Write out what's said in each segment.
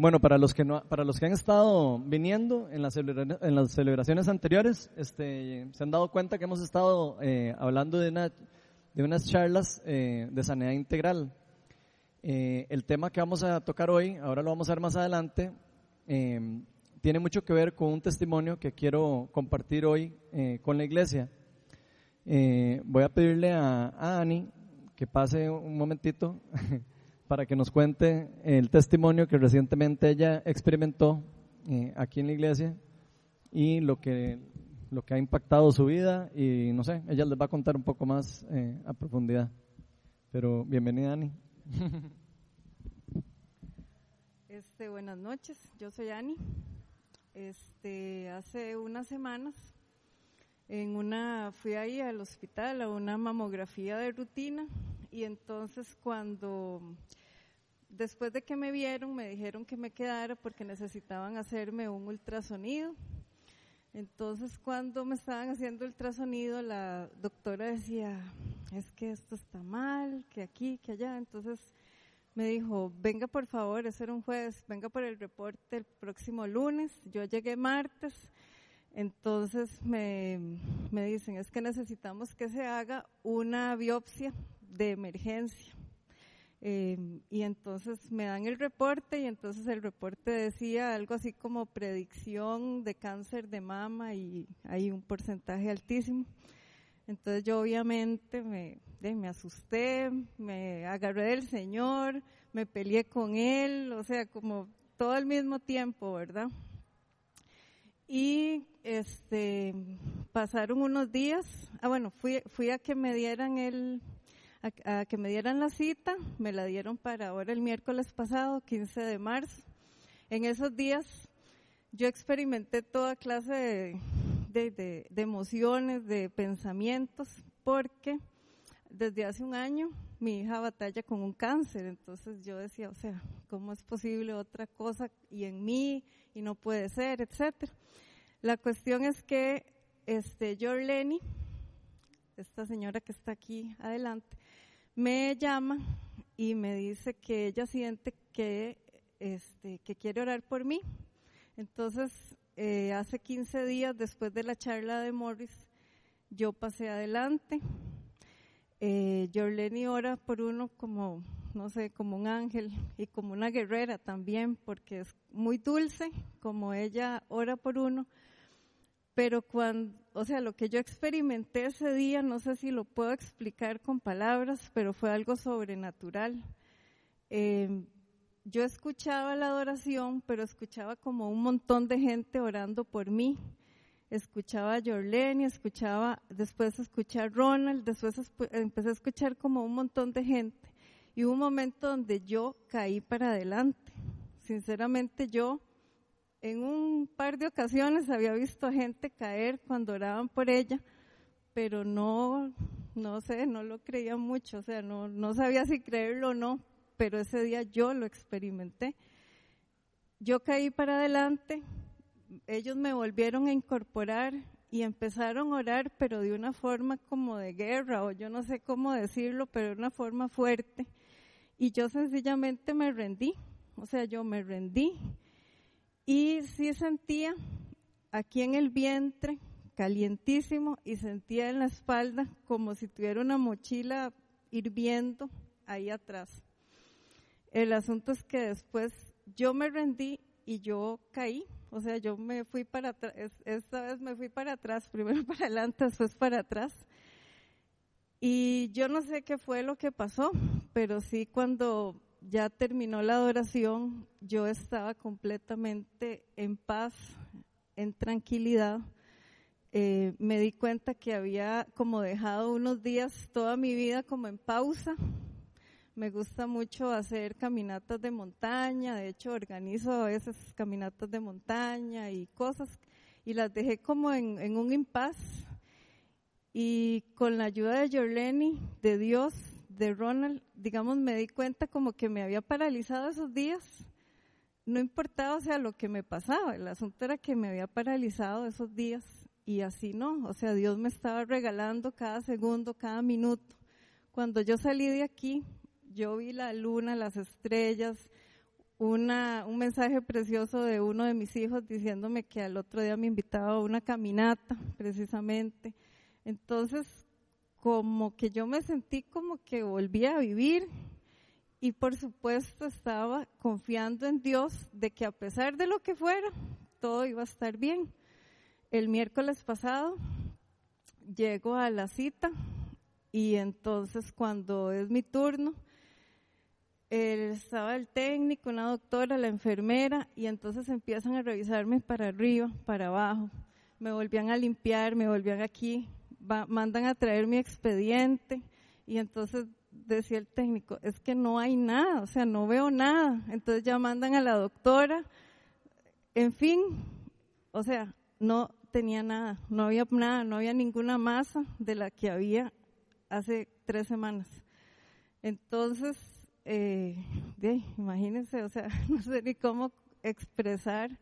Bueno, para los que no, para los que han estado viniendo en las, en las celebraciones anteriores, este, se han dado cuenta que hemos estado eh, hablando de, una, de unas charlas eh, de sanidad integral. Eh, el tema que vamos a tocar hoy, ahora lo vamos a ver más adelante, tiene mucho que ver con un testimonio que quiero compartir hoy con la iglesia. voy a pedirle a, a Ani que pase un momentito. para que nos cuente el testimonio que recientemente ella experimentó eh, aquí en la iglesia y lo que, lo que ha impactado su vida y no sé, ella les va a contar un poco más eh, a profundidad. Pero bienvenida, Ani. Este, buenas noches, yo soy Ani. Este, hace unas semanas en una fui ahí al hospital a una mamografía de rutina y entonces cuando después de que me vieron, me dijeron que me quedara porque necesitaban hacerme un ultrasonido. Entonces, cuando me estaban haciendo ultrasonido, la doctora decía, es que esto está mal, que aquí, que allá. Entonces, me dijo, venga por favor, ese era un jueves, venga por el reporte el próximo lunes. Yo llegué martes. Entonces me, me dicen, es que necesitamos que se haga una biopsia de emergencia. Em, y entonces me dan el reporte y entonces el reporte decía algo así como predicción de cáncer de mama y hay un porcentaje altísimo. Entonces yo obviamente me, me asusté, me agarré del Señor, me peleé con Él, o sea, como todo al mismo tiempo, ¿verdad? Y este, pasaron unos días, ah bueno, fui, fui a que me dieran el, a, que me dieran la cita, me la dieron para ahora el miércoles pasado, 15 de marzo. En esos días yo experimenté toda clase de, de, emociones, de pensamientos, porque desde hace un año mi hija batalla con un cáncer, entonces yo decía, o sea, ¿cómo es posible otra cosa y en mí y no puede ser, etcétera? La cuestión es que este Lenny, esta señora que está aquí adelante, me llama y me dice que ella siente que, este, que quiere orar por mí. Entonces, eh, hace 15 días después de la charla de Morris, yo pasé adelante. Eh, Jorleni ora por uno como, no sé, como un ángel y como una guerrera también, porque es muy dulce, como ella ora por uno pero cuando, o sea, lo que yo experimenté ese día, no sé si lo puedo explicar con palabras, pero fue algo sobrenatural. Em, yo escuchaba la adoración, pero escuchaba como un montón de gente orando por mí. Escuchaba a Jorleni, escuchaba, después escuché a Ronald, después empecé a escuchar como un montón de gente. Y hubo un momento donde yo caí para adelante. Sinceramente yo en un par de ocasiones había visto gente caer cuando oraban por ella, pero no, no sé, no lo creía mucho, o sea, no, no sabía si creerlo o no, pero ese día yo lo experimenté. Yo caí para adelante, ellos me volvieron a incorporar y empezaron a orar, pero de una forma como de guerra, o yo no sé cómo decirlo, pero de una forma fuerte. Y yo sencillamente me rendí, o sea, yo me rendí y sí sentía aquí en el vientre calientísimo y sentía en la espalda como si tuviera una mochila hirviendo ahí atrás. El asunto es que después yo me rendí y yo caí, o sea, yo me fui para atrás, esta vez me fui para atrás, primero para adelante, después para atrás. Y yo no sé qué fue lo que pasó, pero sí cuando ya terminó la adoración, yo estaba completamente en paz, en tranquilidad. Eh, me di cuenta que había como dejado unos días toda mi vida como en pausa. Me gusta mucho hacer caminatas de montaña, de hecho organizo a veces caminatas de montaña y cosas, y las dejé como en, en un impas. Y con la ayuda de Jorleni, de Dios, de Ronald, digamos, me di cuenta como que me había paralizado esos días. No importaba, o sea, lo que me pasaba, el asunto era que me había paralizado esos días y así no, o sea, Dios me estaba regalando cada segundo, cada minuto. Cuando yo salí de aquí, yo vi la luna, las estrellas, una, un mensaje precioso de uno de mis hijos diciéndome que al otro día me invitaba a una caminata, precisamente. Entonces, como que yo me sentí como que volvía a vivir y por supuesto estaba confiando en Dios de que a pesar de lo que fuera, todo iba a estar bien. El miércoles pasado llego a la cita y entonces cuando es mi turno, estaba el técnico, una doctora, la enfermera, y entonces empiezan a revisarme para arriba, para abajo. Me volvían a limpiar, me volvían aquí, mandan a traer mi expediente, y entonces decía el técnico, es que no hay nada, o sea, no veo nada. Entonces ya mandan a la doctora, en fin, o sea, no tenía nada, no había nada, no había ninguna masa de la que había hace tres semanas. Entonces, eh, imagínense, o sea, no sé ni cómo expresar,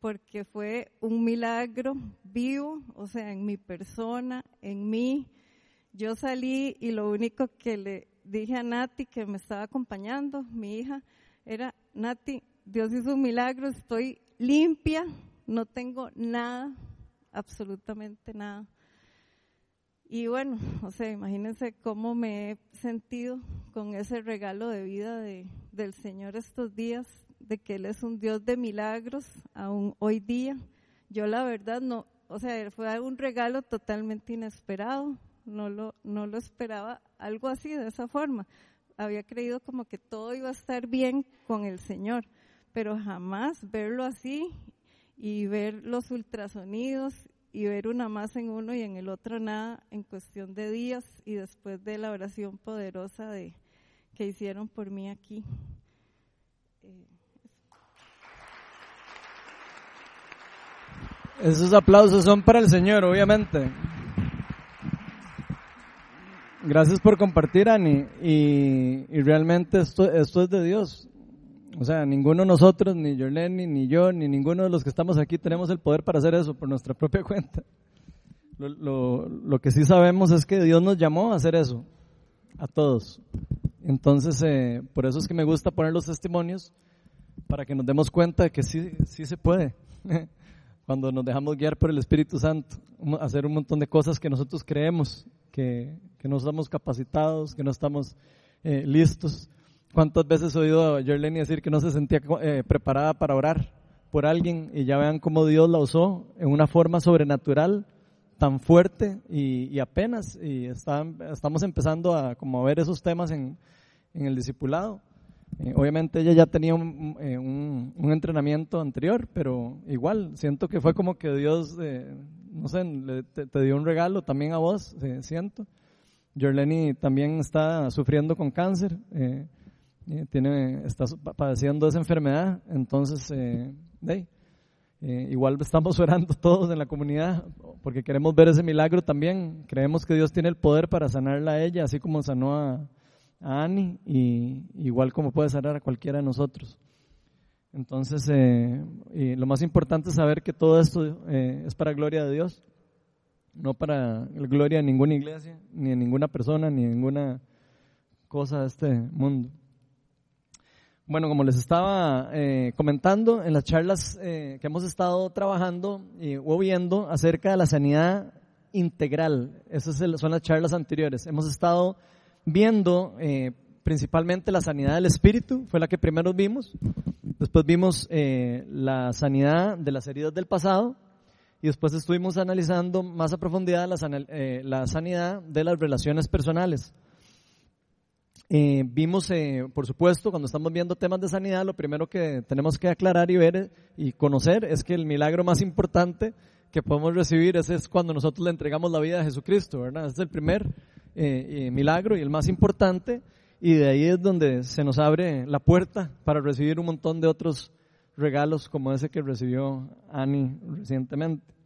porque fue un milagro vivo, o sea, en mi persona, en mí. Yo salí y lo único que le dije a Nati, que me estaba acompañando, mi hija, era, Nati, Dios hizo un milagro, estoy limpia, no tengo nada, absolutamente nada. Y bueno, o sea, imagínense cómo me he sentido con ese regalo de vida de, del Señor estos días, de que Él es un Dios de milagros, aún hoy día. Yo la verdad no, o sea, fue un regalo totalmente inesperado, no lo, no lo esperaba algo así, de esa forma. Había creído como que todo iba a estar bien con el Señor, pero jamás verlo así y ver los ultrasonidos y ver una más en uno y en el otro nada en cuestión de días y después de la oración poderosa de, que hicieron por mí aquí. Esos aplausos son para el Señor, obviamente. Gracias por compartir, Ani. Y, y realmente esto, esto es de Dios. O sea, ninguno de nosotros, ni Jorleni, ni yo, ni ninguno de los que estamos aquí tenemos el poder para hacer eso por nuestra propia cuenta. Lo, lo, que sí sabemos es que Dios nos llamó a hacer eso, a todos. Entonces, eh, por eso es que me gusta poner los testimonios, para que nos demos cuenta de que sí, sí se puede. Cuando nos dejamos guiar por el Espíritu Santo, hacer un montón de cosas que nosotros creemos que, que no estamos capacitados, que no estamos eh, listos ¿Cuántas veces he oído a Jorleni decir que no se sentía eh, preparada para orar por alguien y ya vean cómo Dios la usó en una forma sobrenatural tan fuerte y, apenas y estamos empezando a como a ver esos temas en, el discipulado. Eh, obviamente ella ya tenía eh, un, un, entrenamiento anterior, pero igual siento que fue como que Dios, no sé, te, dio un regalo también a vos, siento. Jorleni también está sufriendo con cáncer tiene, está padeciendo esa enfermedad, entonces, eh, eh, igual estamos orando todos en la comunidad porque queremos ver ese milagro también. Creemos que Dios tiene el poder para sanarla a ella, así como sanó a, a Annie, y igual como puede sanar a cualquiera de nosotros. Entonces, eh, y lo más importante es saber que todo esto es para gloria de Dios, no para gloria de ninguna iglesia, ni de ninguna persona, ni de ninguna cosa de este mundo. Bueno, como les estaba eh, comentando en las charlas eh, que hemos estado trabajando y, o viendo acerca de la sanidad integral, esas son las charlas anteriores. Hemos estado viendo eh, principalmente la sanidad del espíritu, fue la que primero vimos. Después vimos la sanidad de las heridas del pasado y después estuvimos analizando más a profundidad la, la sanidad de las relaciones personales. Eh, vimos, eh, por supuesto, cuando estamos viendo temas de sanidad, lo primero que tenemos que aclarar y ver y conocer es que el milagro más importante que podemos recibir es, es cuando nosotros le entregamos la vida a Jesucristo, ¿verdad? es el primer eh, milagro y el más importante, y de ahí es donde se nos abre la puerta para recibir un montón de otros regalos como ese que recibió Annie recientemente.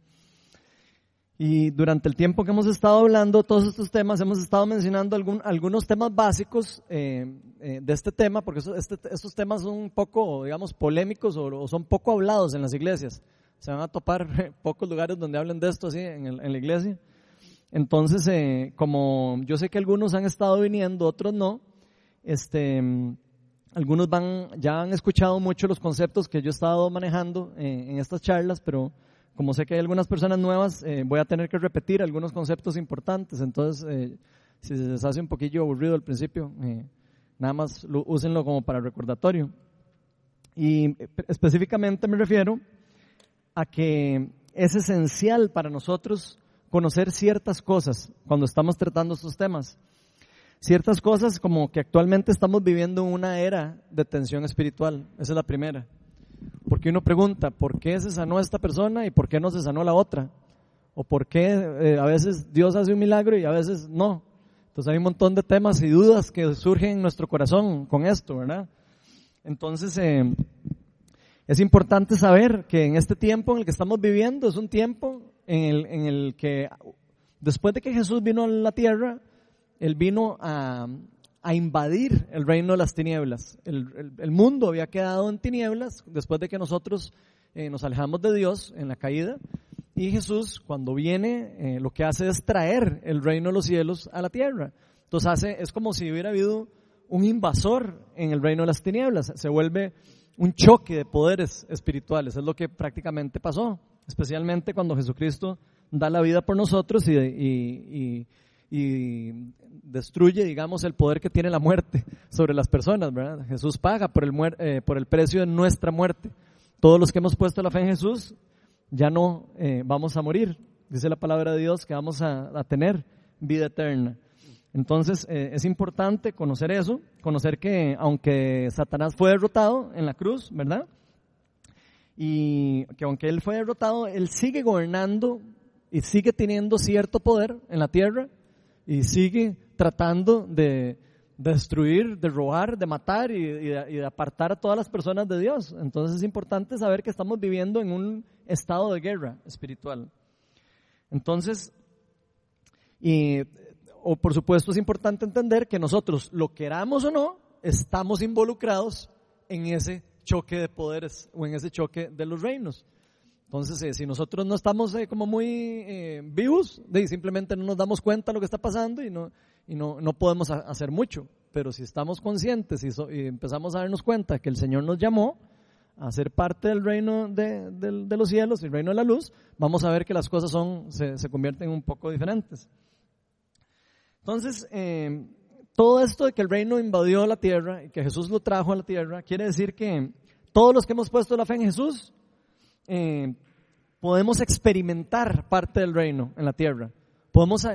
Y durante el tiempo que hemos estado hablando todos estos temas, hemos estado mencionando algún, algunos temas básicos eh, eh, de este tema, porque este, estos temas son un poco, digamos, polémicos o, son poco hablados en las iglesias. Se van a topar pocos lugares donde hablen de esto así en, la iglesia. Entonces, eh, como yo sé que algunos han estado viniendo, otros no, este, algunos van, ya han escuchado mucho los conceptos que yo he estado manejando eh, en estas charlas, pero como sé que hay algunas personas nuevas, eh, voy a tener que repetir algunos conceptos importantes. Entonces, eh, si se les hace un poquillo aburrido al principio, nada más lo, úsenlo como para recordatorio. Y específicamente me refiero a que es esencial para nosotros conocer ciertas cosas cuando estamos tratando estos temas. Ciertas cosas como que actualmente estamos viviendo una era de tensión espiritual. Esa es la primera. Porque uno pregunta, ¿por qué se sanó esta persona y por qué no se sanó la otra? ¿O por qué eh, a veces Dios hace un milagro y a veces no? Entonces hay un montón de temas y dudas que surgen en nuestro corazón con esto, ¿verdad? Entonces, eh, es importante saber que en este tiempo en el que estamos viviendo es un tiempo en el, que después de que Jesús vino a la tierra, Él vino a, a invadir el reino de las tinieblas. El, el, mundo había quedado en tinieblas después de que nosotros eh, nos alejamos de Dios en la caída. Y Jesús, cuando viene, eh, lo que hace es traer el reino de los cielos a la tierra. Entonces hace, es como si hubiera habido un invasor en el reino de las tinieblas. Se vuelve un choque de poderes espirituales. Es lo que prácticamente pasó, especialmente cuando Jesucristo da la vida por nosotros y, destruye, digamos, el poder que tiene la muerte sobre las personas. ¿verdad? Jesús paga por el, eh, por el precio de nuestra muerte. Todos los que hemos puesto la fe en Jesús ya no eh, vamos a morir. Dice la palabra de Dios que vamos a tener vida eterna. Entonces eh, es importante conocer eso, conocer que aunque Satanás fue derrotado en la cruz, ¿verdad? Y que aunque él fue derrotado, él sigue gobernando y sigue teniendo cierto poder en la tierra y sigue tratando de, destruir, de robar, de matar y, de, apartar a todas las personas de Dios. Entonces es importante saber que estamos viviendo en un estado de guerra espiritual. Entonces, y o por supuesto es importante entender que nosotros, lo queramos o no, estamos involucrados en ese choque de poderes o en ese choque de los reinos. Entonces, eh, si nosotros no estamos eh, como muy eh, vivos, de, simplemente no nos damos cuenta de lo que está pasando y no, y no, no podemos hacer mucho. Pero si estamos conscientes y, y, empezamos a darnos cuenta que el Señor nos llamó a ser parte del reino de, de, los cielos, el reino de la luz, vamos a ver que las cosas son, se, se convierten un poco diferentes. Entonces, eh, todo esto de que el reino invadió la tierra y que Jesús lo trajo a la tierra, quiere decir que todos los que hemos puesto la fe en Jesús, eh, podemos experimentar parte del reino en la tierra. Podemos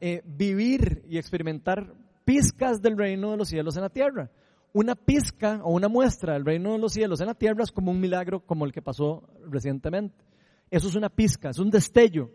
eh, vivir y experimentar pizcas del reino de los cielos en la tierra. Una pizca o una muestra del reino de los cielos en la tierra es como un milagro como el que pasó recientemente. Eso es una pizca, es un destello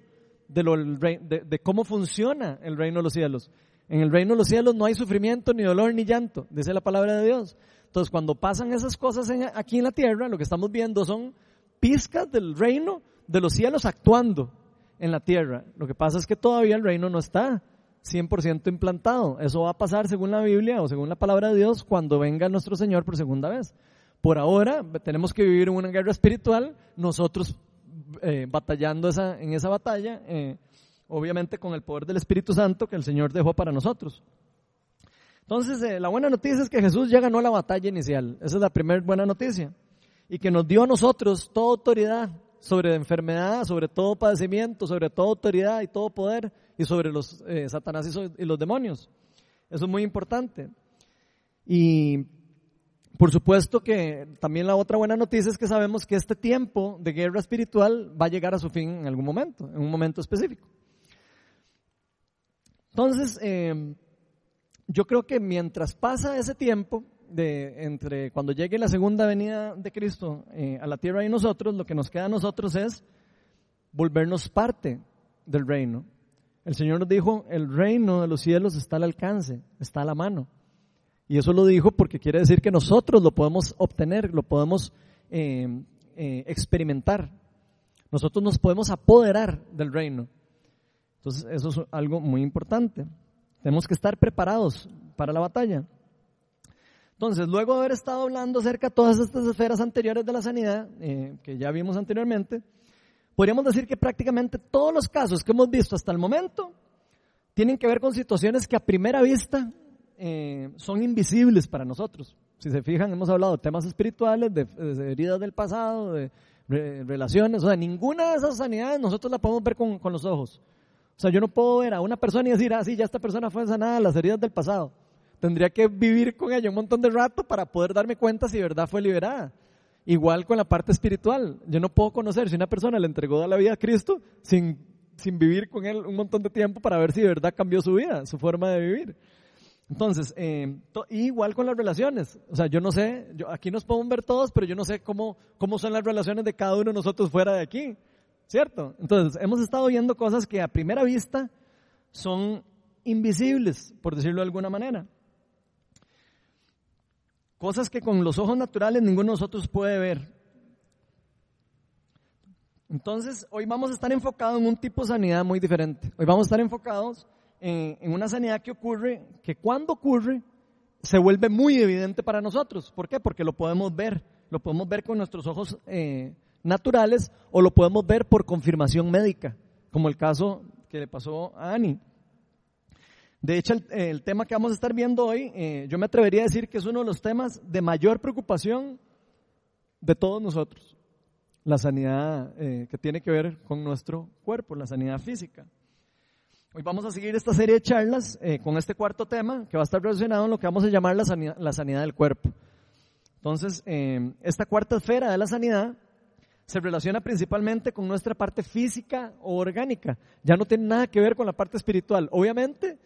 de, de, cómo funciona el reino de los cielos. En el reino de los cielos no hay sufrimiento, ni dolor, ni llanto, dice la palabra de Dios. Entonces, cuando pasan esas cosas aquí en la tierra, lo que estamos viendo son pizcas del reino de los cielos actuando en la tierra. Lo que pasa es que todavía el reino no está 100% implantado. Eso va a pasar según la Biblia o según la palabra de Dios cuando venga nuestro Señor por segunda vez. Por ahora tenemos que vivir en una guerra espiritual, nosotros eh, batallando esa, en esa batalla, eh, obviamente con el poder del Espíritu Santo que el Señor dejó para nosotros. Entonces, eh, la buena noticia es que Jesús ya ganó la batalla inicial. Esa es la primera buena noticia. Y que nos dio a nosotros toda autoridad sobre enfermedad, sobre todo padecimiento, sobre toda autoridad y todo poder, y sobre los Satanás y, y los demonios. Eso es muy importante. Y por supuesto que también la otra buena noticia es que sabemos que este tiempo de guerra espiritual va a llegar a su fin en algún momento, en un momento específico. Entonces, eh, yo creo que mientras pasa ese tiempo, de, entre cuando llegue la segunda venida de Cristo eh, a la tierra y nosotros, lo que nos queda a nosotros es volvernos parte del reino. El Señor nos dijo, el reino de los cielos está al alcance, está a la mano. Y eso lo dijo porque quiere decir que nosotros lo podemos obtener, lo podemos eh, eh, experimentar. Nosotros nos podemos apoderar del reino. Entonces, eso es algo muy importante. Tenemos que estar preparados para la batalla. Entonces, luego de haber estado hablando acerca de todas estas esferas anteriores de la sanidad, eh, que ya vimos anteriormente, podríamos decir que prácticamente todos los casos que hemos visto hasta el momento tienen que ver con situaciones que a primera vista eh, son invisibles para nosotros. Si se fijan, hemos hablado de temas espirituales, de, heridas del pasado, de relaciones. O sea, ninguna de esas sanidades nosotros la podemos ver con, con los ojos. O sea, yo no puedo ver a una persona y decir, ah, sí, ya esta persona fue sanada de las heridas del pasado. Tendría que vivir con ella un montón de rato para poder darme cuenta si de verdad fue liberada. Igual con la parte espiritual. Yo no puedo conocer si una persona le entregó la vida a Cristo sin, sin vivir con él un montón de tiempo para ver si de verdad cambió su vida, su forma de vivir. Entonces, eh, igual con las relaciones. O sea, yo no sé, yo, aquí nos podemos ver todos, pero yo no sé cómo, cómo son las relaciones de cada uno de nosotros fuera de aquí. ¿Cierto? Entonces, hemos estado viendo cosas que a primera vista son invisibles, por decirlo de alguna manera. Cosas que con los ojos naturales ninguno de nosotros puede ver. Entonces, hoy vamos a estar enfocados en un tipo de sanidad muy diferente. Hoy vamos a estar enfocados en, una sanidad que ocurre, que cuando ocurre, se vuelve muy evidente para nosotros. ¿Por qué? Porque lo podemos ver. Lo podemos ver con nuestros ojos eh, naturales o lo podemos ver por confirmación médica, como el caso que le pasó a Annie. De hecho, el, tema que vamos a estar viendo hoy, eh, yo me atrevería a decir que es uno de los temas de mayor preocupación de todos nosotros. La sanidad eh, que tiene que ver con nuestro cuerpo, la sanidad física. Hoy vamos a seguir esta serie de charlas eh, con este cuarto tema que va a estar relacionado en lo que vamos a llamar la sanidad, la sanidad del cuerpo. Entonces, esta cuarta esfera de la sanidad se relaciona principalmente con nuestra parte física o orgánica. Ya no tiene nada que ver con la parte espiritual. Obviamente,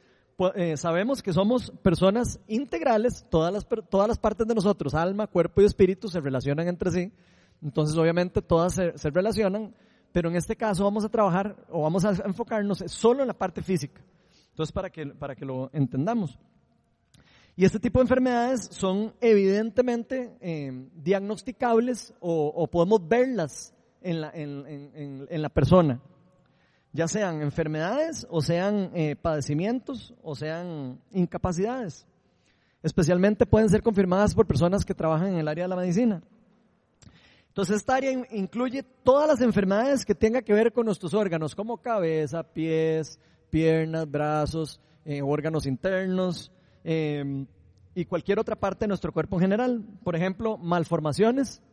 eh, sabemos que somos personas integrales, todas las, todas las partes de nosotros, alma, cuerpo y espíritu, se relacionan entre sí. Entonces, obviamente, todas se, se relacionan, pero en este caso vamos a trabajar o vamos a enfocarnos solo en la parte física. Entonces, para que, para que lo entendamos. Y este tipo de enfermedades son evidentemente eh, diagnosticables o, podemos verlas en la, en, en, la, persona, ya sean enfermedades o sean eh, padecimientos o sean incapacidades. Especialmente pueden ser confirmadas por personas que trabajan en el área de la medicina. Entonces esta área incluye todas las enfermedades que tengan que ver con nuestros órganos, como cabeza, pies, piernas, brazos, eh, órganos internos, Em, y cualquier otra parte de nuestro cuerpo en general. Por ejemplo, malformaciones,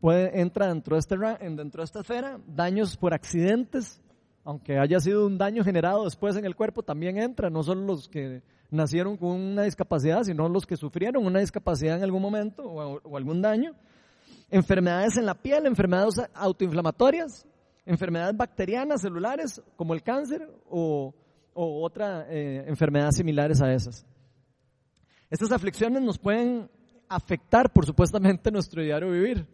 puede, entra dentro de, este, dentro de esta esfera, daños por accidentes, aunque haya sido un daño generado después en el cuerpo, también entra, no solo los que nacieron con una discapacidad, sino los que sufrieron una discapacidad en algún momento o, o algún daño. Enfermedades en la piel, enfermedades autoinflamatorias, enfermedades bacterianas, celulares, como el cáncer o, o otras eh, enfermedades similares a esas. Estas aflicciones nos pueden afectar, por supuestamente, nuestro diario vivir.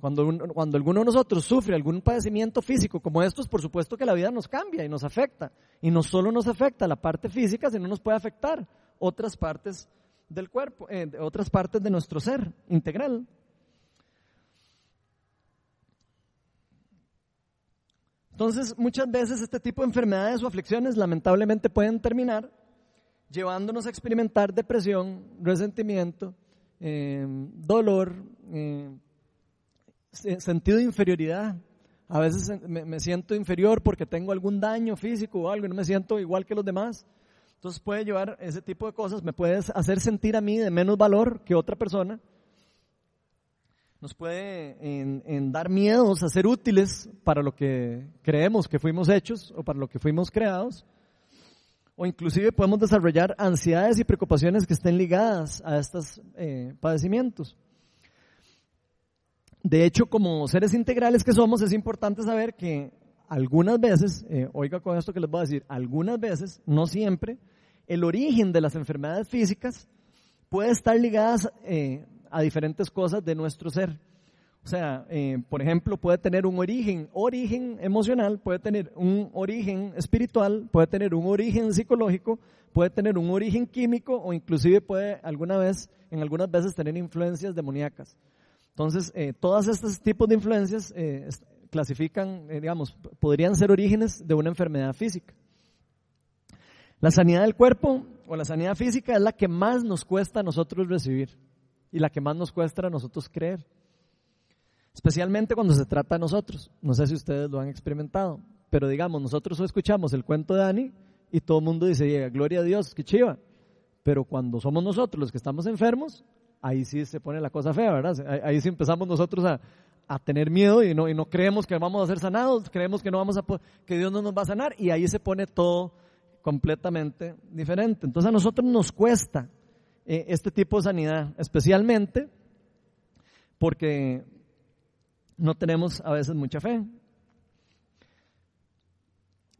Cuando, cuando alguno de nosotros sufre algún padecimiento físico como estos, por supuesto que la vida nos cambia y nos afecta. Y no solo nos afecta la parte física, sino nos puede afectar otras partes del cuerpo, eh, otras partes de nuestro ser integral. Entonces, muchas veces este tipo de enfermedades o aflicciones lamentablemente pueden terminar llevándonos a experimentar depresión, resentimiento, em, dolor, em, sentido de inferioridad. A veces me, siento inferior porque tengo algún daño físico o algo y no me siento igual que los demás. Entonces puede llevar ese tipo de cosas, me puede hacer sentir a mí de menos valor que otra persona. Nos puede en dar miedos a ser útiles para lo que creemos que fuimos hechos o para lo que fuimos creados o inclusive podemos desarrollar ansiedades y preocupaciones que estén ligadas a estos eh, padecimientos. De hecho, como seres integrales que somos, es importante saber que algunas veces, eh, oiga con esto que les voy a decir, algunas veces, no siempre, el origen de las enfermedades físicas puede estar ligadas eh, a diferentes cosas de nuestro ser. O sea, eh, por ejemplo, puede tener un origen, origen emocional, puede tener un origen espiritual, puede tener un origen psicológico, puede tener un origen químico o inclusive puede alguna vez, en algunas veces tener influencias demoníacas. Entonces, eh, todos estos tipos de influencias eh, clasifican, digamos, podrían ser orígenes de una enfermedad física. La sanidad del cuerpo o la sanidad física es la que más nos cuesta a nosotros recibir y la que más nos cuesta a nosotros creer especialmente cuando se trata de nosotros. No sé si ustedes lo han experimentado, pero digamos, nosotros escuchamos el cuento de Dani y todo el mundo dice, gloria a Dios, qué chiva. Pero cuando somos nosotros los que estamos enfermos, ahí sí se pone la cosa fea, ¿verdad? Ahí, sí empezamos nosotros a, a tener miedo y no, y no creemos que vamos a ser sanados, creemos que no vamos a que Dios no nos va a sanar y ahí se pone todo completamente diferente. Entonces a nosotros nos cuesta eh, este tipo de sanidad, especialmente porque no tenemos a veces mucha fe.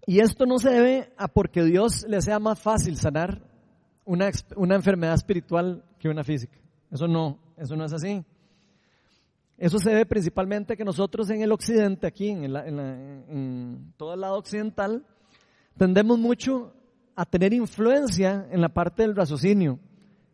Y esto no se debe a porque Dios le sea más fácil sanar una, una enfermedad espiritual que una física. Eso no, eso no es así. Eso se debe principalmente a que nosotros en el occidente, aquí en, en, todo el lado occidental, tendemos mucho a tener influencia en la parte del raciocinio,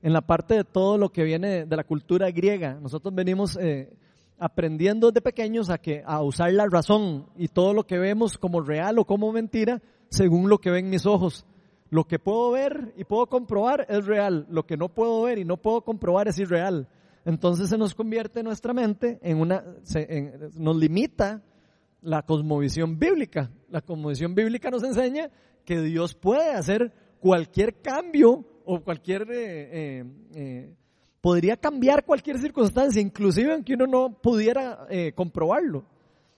en la parte de todo lo que viene de la cultura griega. Nosotros venimos eh, aprendiendo desde pequeños a, que, a usar la razón y todo lo que vemos como real o como mentira según lo que ven mis ojos. Lo que puedo ver y puedo comprobar es real, lo que no puedo ver y no puedo comprobar es irreal entonces se nos convierte nuestra mente en una, nos limita la cosmovisión bíblica. La cosmovisión bíblica nos enseña que Dios puede hacer cualquier cambio o cualquier, eh, eh, eh, podría cambiar cualquier circunstancia, inclusive aunque uno no pudiera comprobarlo.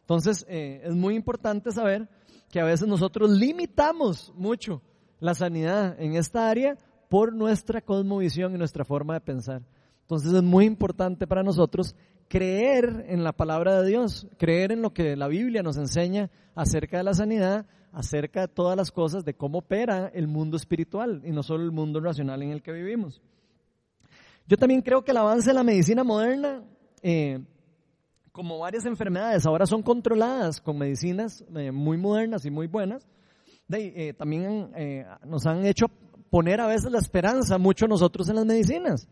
Entonces es muy importante saber que a veces nosotros limitamos mucho la sanidad en esta área por nuestra cosmovisión y nuestra forma de pensar. Entonces es muy importante para nosotros creer en la palabra de Dios, creer en lo que la Biblia nos enseña acerca de la sanidad, acerca de todas las cosas, de cómo opera el mundo espiritual y no solo el mundo racional en el que vivimos. Yo también creo que el avance de la medicina moderna, eh, como varias enfermedades ahora son controladas con medicinas eh, muy modernas y muy buenas, eh, también nos han hecho poner a veces la esperanza mucho nosotros en las medicinas.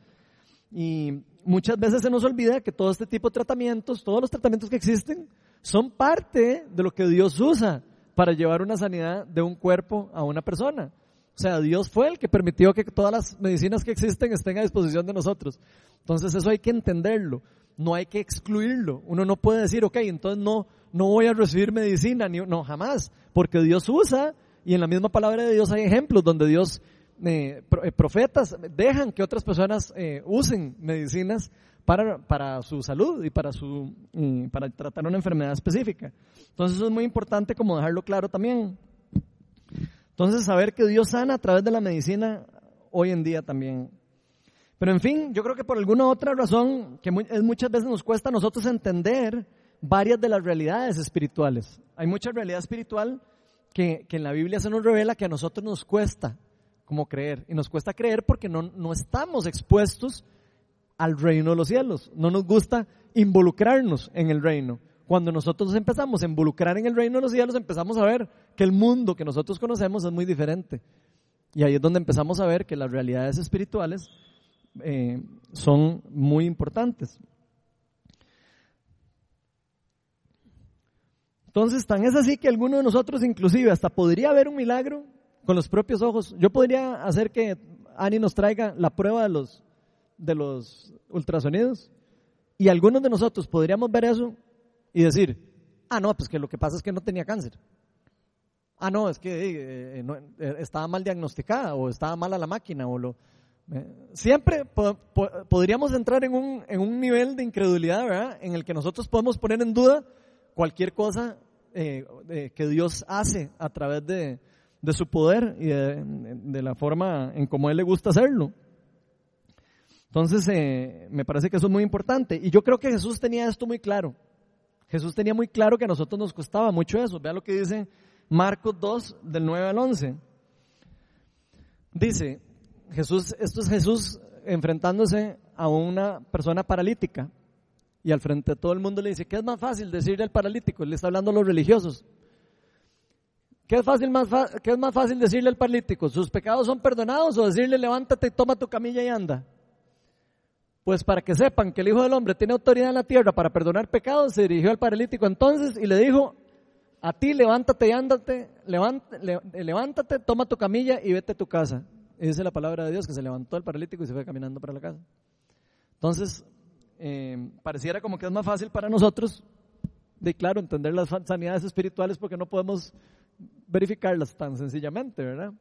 Y muchas veces se nos olvida que todo este tipo de tratamientos, todos los tratamientos que existen, son parte de lo que Dios usa para llevar una sanidad de un cuerpo a una persona. O sea, Dios fue el que permitió que todas las medicinas que existen estén a disposición de nosotros. Entonces eso hay que entenderlo, no hay que excluirlo. Uno no puede decir, ok, entonces no, no voy a recibir medicina, ni, no, jamás, porque Dios usa y en la misma palabra de Dios hay ejemplos donde Dios eh, eh, profetas dejan que otras personas eh, usen medicinas para, para, su salud y para, su, para tratar una enfermedad específica. Entonces eso es muy importante como dejarlo claro también. Entonces saber que Dios sana a través de la medicina hoy en día también. Pero en fin, yo creo que por alguna otra razón que muchas veces nos cuesta a nosotros entender varias de las realidades espirituales. Hay mucha realidad espiritual que, que en la Biblia se nos revela que a nosotros nos cuesta como creer. Y nos cuesta creer porque no, no estamos expuestos al reino de los cielos. No nos gusta involucrarnos en el reino. Cuando nosotros empezamos a involucrar en el reino de los cielos, empezamos a ver que el mundo que nosotros conocemos es muy diferente. Y ahí es donde empezamos a ver que las realidades espirituales eh, son muy importantes. Entonces, tan es así que alguno de nosotros inclusive hasta podría ver un milagro con los propios ojos. Yo podría hacer que Ani nos traiga la prueba de los, de los ultrasonidos y algunos de nosotros podríamos ver eso y decir, ah, no, pues que lo que pasa es que no tenía cáncer. Ah, no, es que eh, eh, eh, estaba mal diagnosticada o estaba mala la máquina o lo... siempre podríamos entrar en un, en un nivel de incredulidad, ¿verdad? En el que nosotros podemos poner en duda cualquier cosa que Dios hace a través de, de su poder y de, la forma en cómo a él le gusta hacerlo. Entonces, me parece que eso es muy importante. Y yo creo que Jesús tenía esto muy claro. Jesús tenía muy claro que a nosotros nos costaba mucho eso. Vea lo que dice Marcos 2, del 9 al 11. Dice, Jesús, esto es Jesús enfrentándose a una persona paralítica. Y al frente de todo el mundo le dice, ¿qué es más fácil decirle al paralítico? Le está hablando a los religiosos. ¿Qué es, más más fácil decirle al paralítico? ¿Sus pecados son perdonados o decirle levántate, toma tu camilla y anda? Pues para que sepan que el Hijo del Hombre tiene autoridad en la tierra para perdonar pecados, se dirigió al paralítico entonces y le dijo, a ti levántate y ándate, levántate, toma tu camilla y vete a tu casa. Y dice la palabra de Dios que se levantó el paralítico y se fue caminando para la casa. Entonces, eh, pareciera como que es más fácil para nosotros, de claro, entender las sanidades espirituales porque no podemos verificarlas tan sencillamente, ¿verdad?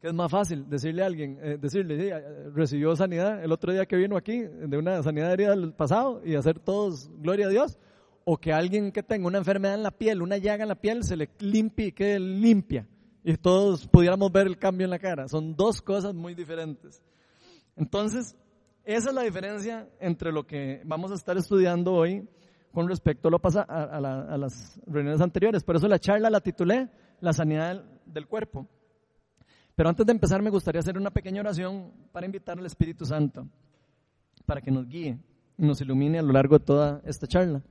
Que es más fácil decirle a alguien, eh, decirle, sí, eh, recibió sanidad el otro día que vino aquí, de una sanidad herida del pasado, y hacer todos gloria a Dios, o que alguien que tenga una enfermedad en la piel, una llaga en la piel, se le limpie y quede limpia, y todos pudiéramos ver el cambio en la cara. Son dos cosas muy diferentes. Entonces, esa es la diferencia entre lo que vamos a estar estudiando hoy con respecto a, lo pasa, a, las reuniones anteriores. Por eso la charla la titulé La sanidad del cuerpo. Pero antes de empezar me gustaría hacer una pequeña oración para invitar al Espíritu Santo, para que nos guíe y nos ilumine a lo largo de toda esta charla.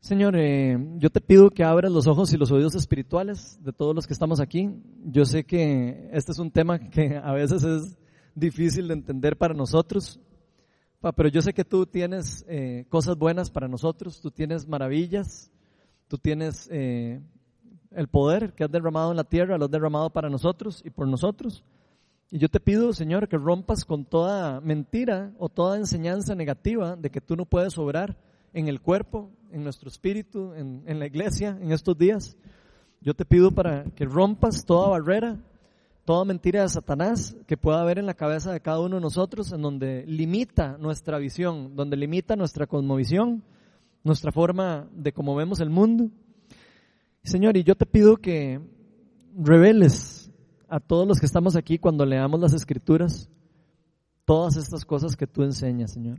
Señor, eh, yo te pido que abras los ojos y los oídos espirituales de todos los que estamos aquí. Yo sé que este es un tema que a veces es difícil de entender para nosotros, pero yo sé que tú tienes eh, cosas buenas para nosotros, tú tienes maravillas, tú tienes eh, el poder que has derramado en la tierra, lo has derramado para nosotros y por nosotros. Y yo te pido, Señor, que rompas con toda mentira o toda enseñanza negativa de que tú no puedes obrar en el cuerpo, en nuestro espíritu, en, la iglesia, en estos días. Yo te pido para que rompas toda barrera toda mentira de Satanás que pueda haber en la cabeza de cada uno de nosotros, en donde limita nuestra visión, donde limita nuestra cosmovisión, nuestra forma de cómo vemos el mundo. Señor, y yo te pido que reveles a todos los que estamos aquí cuando leamos las escrituras todas estas cosas que tú enseñas, Señor.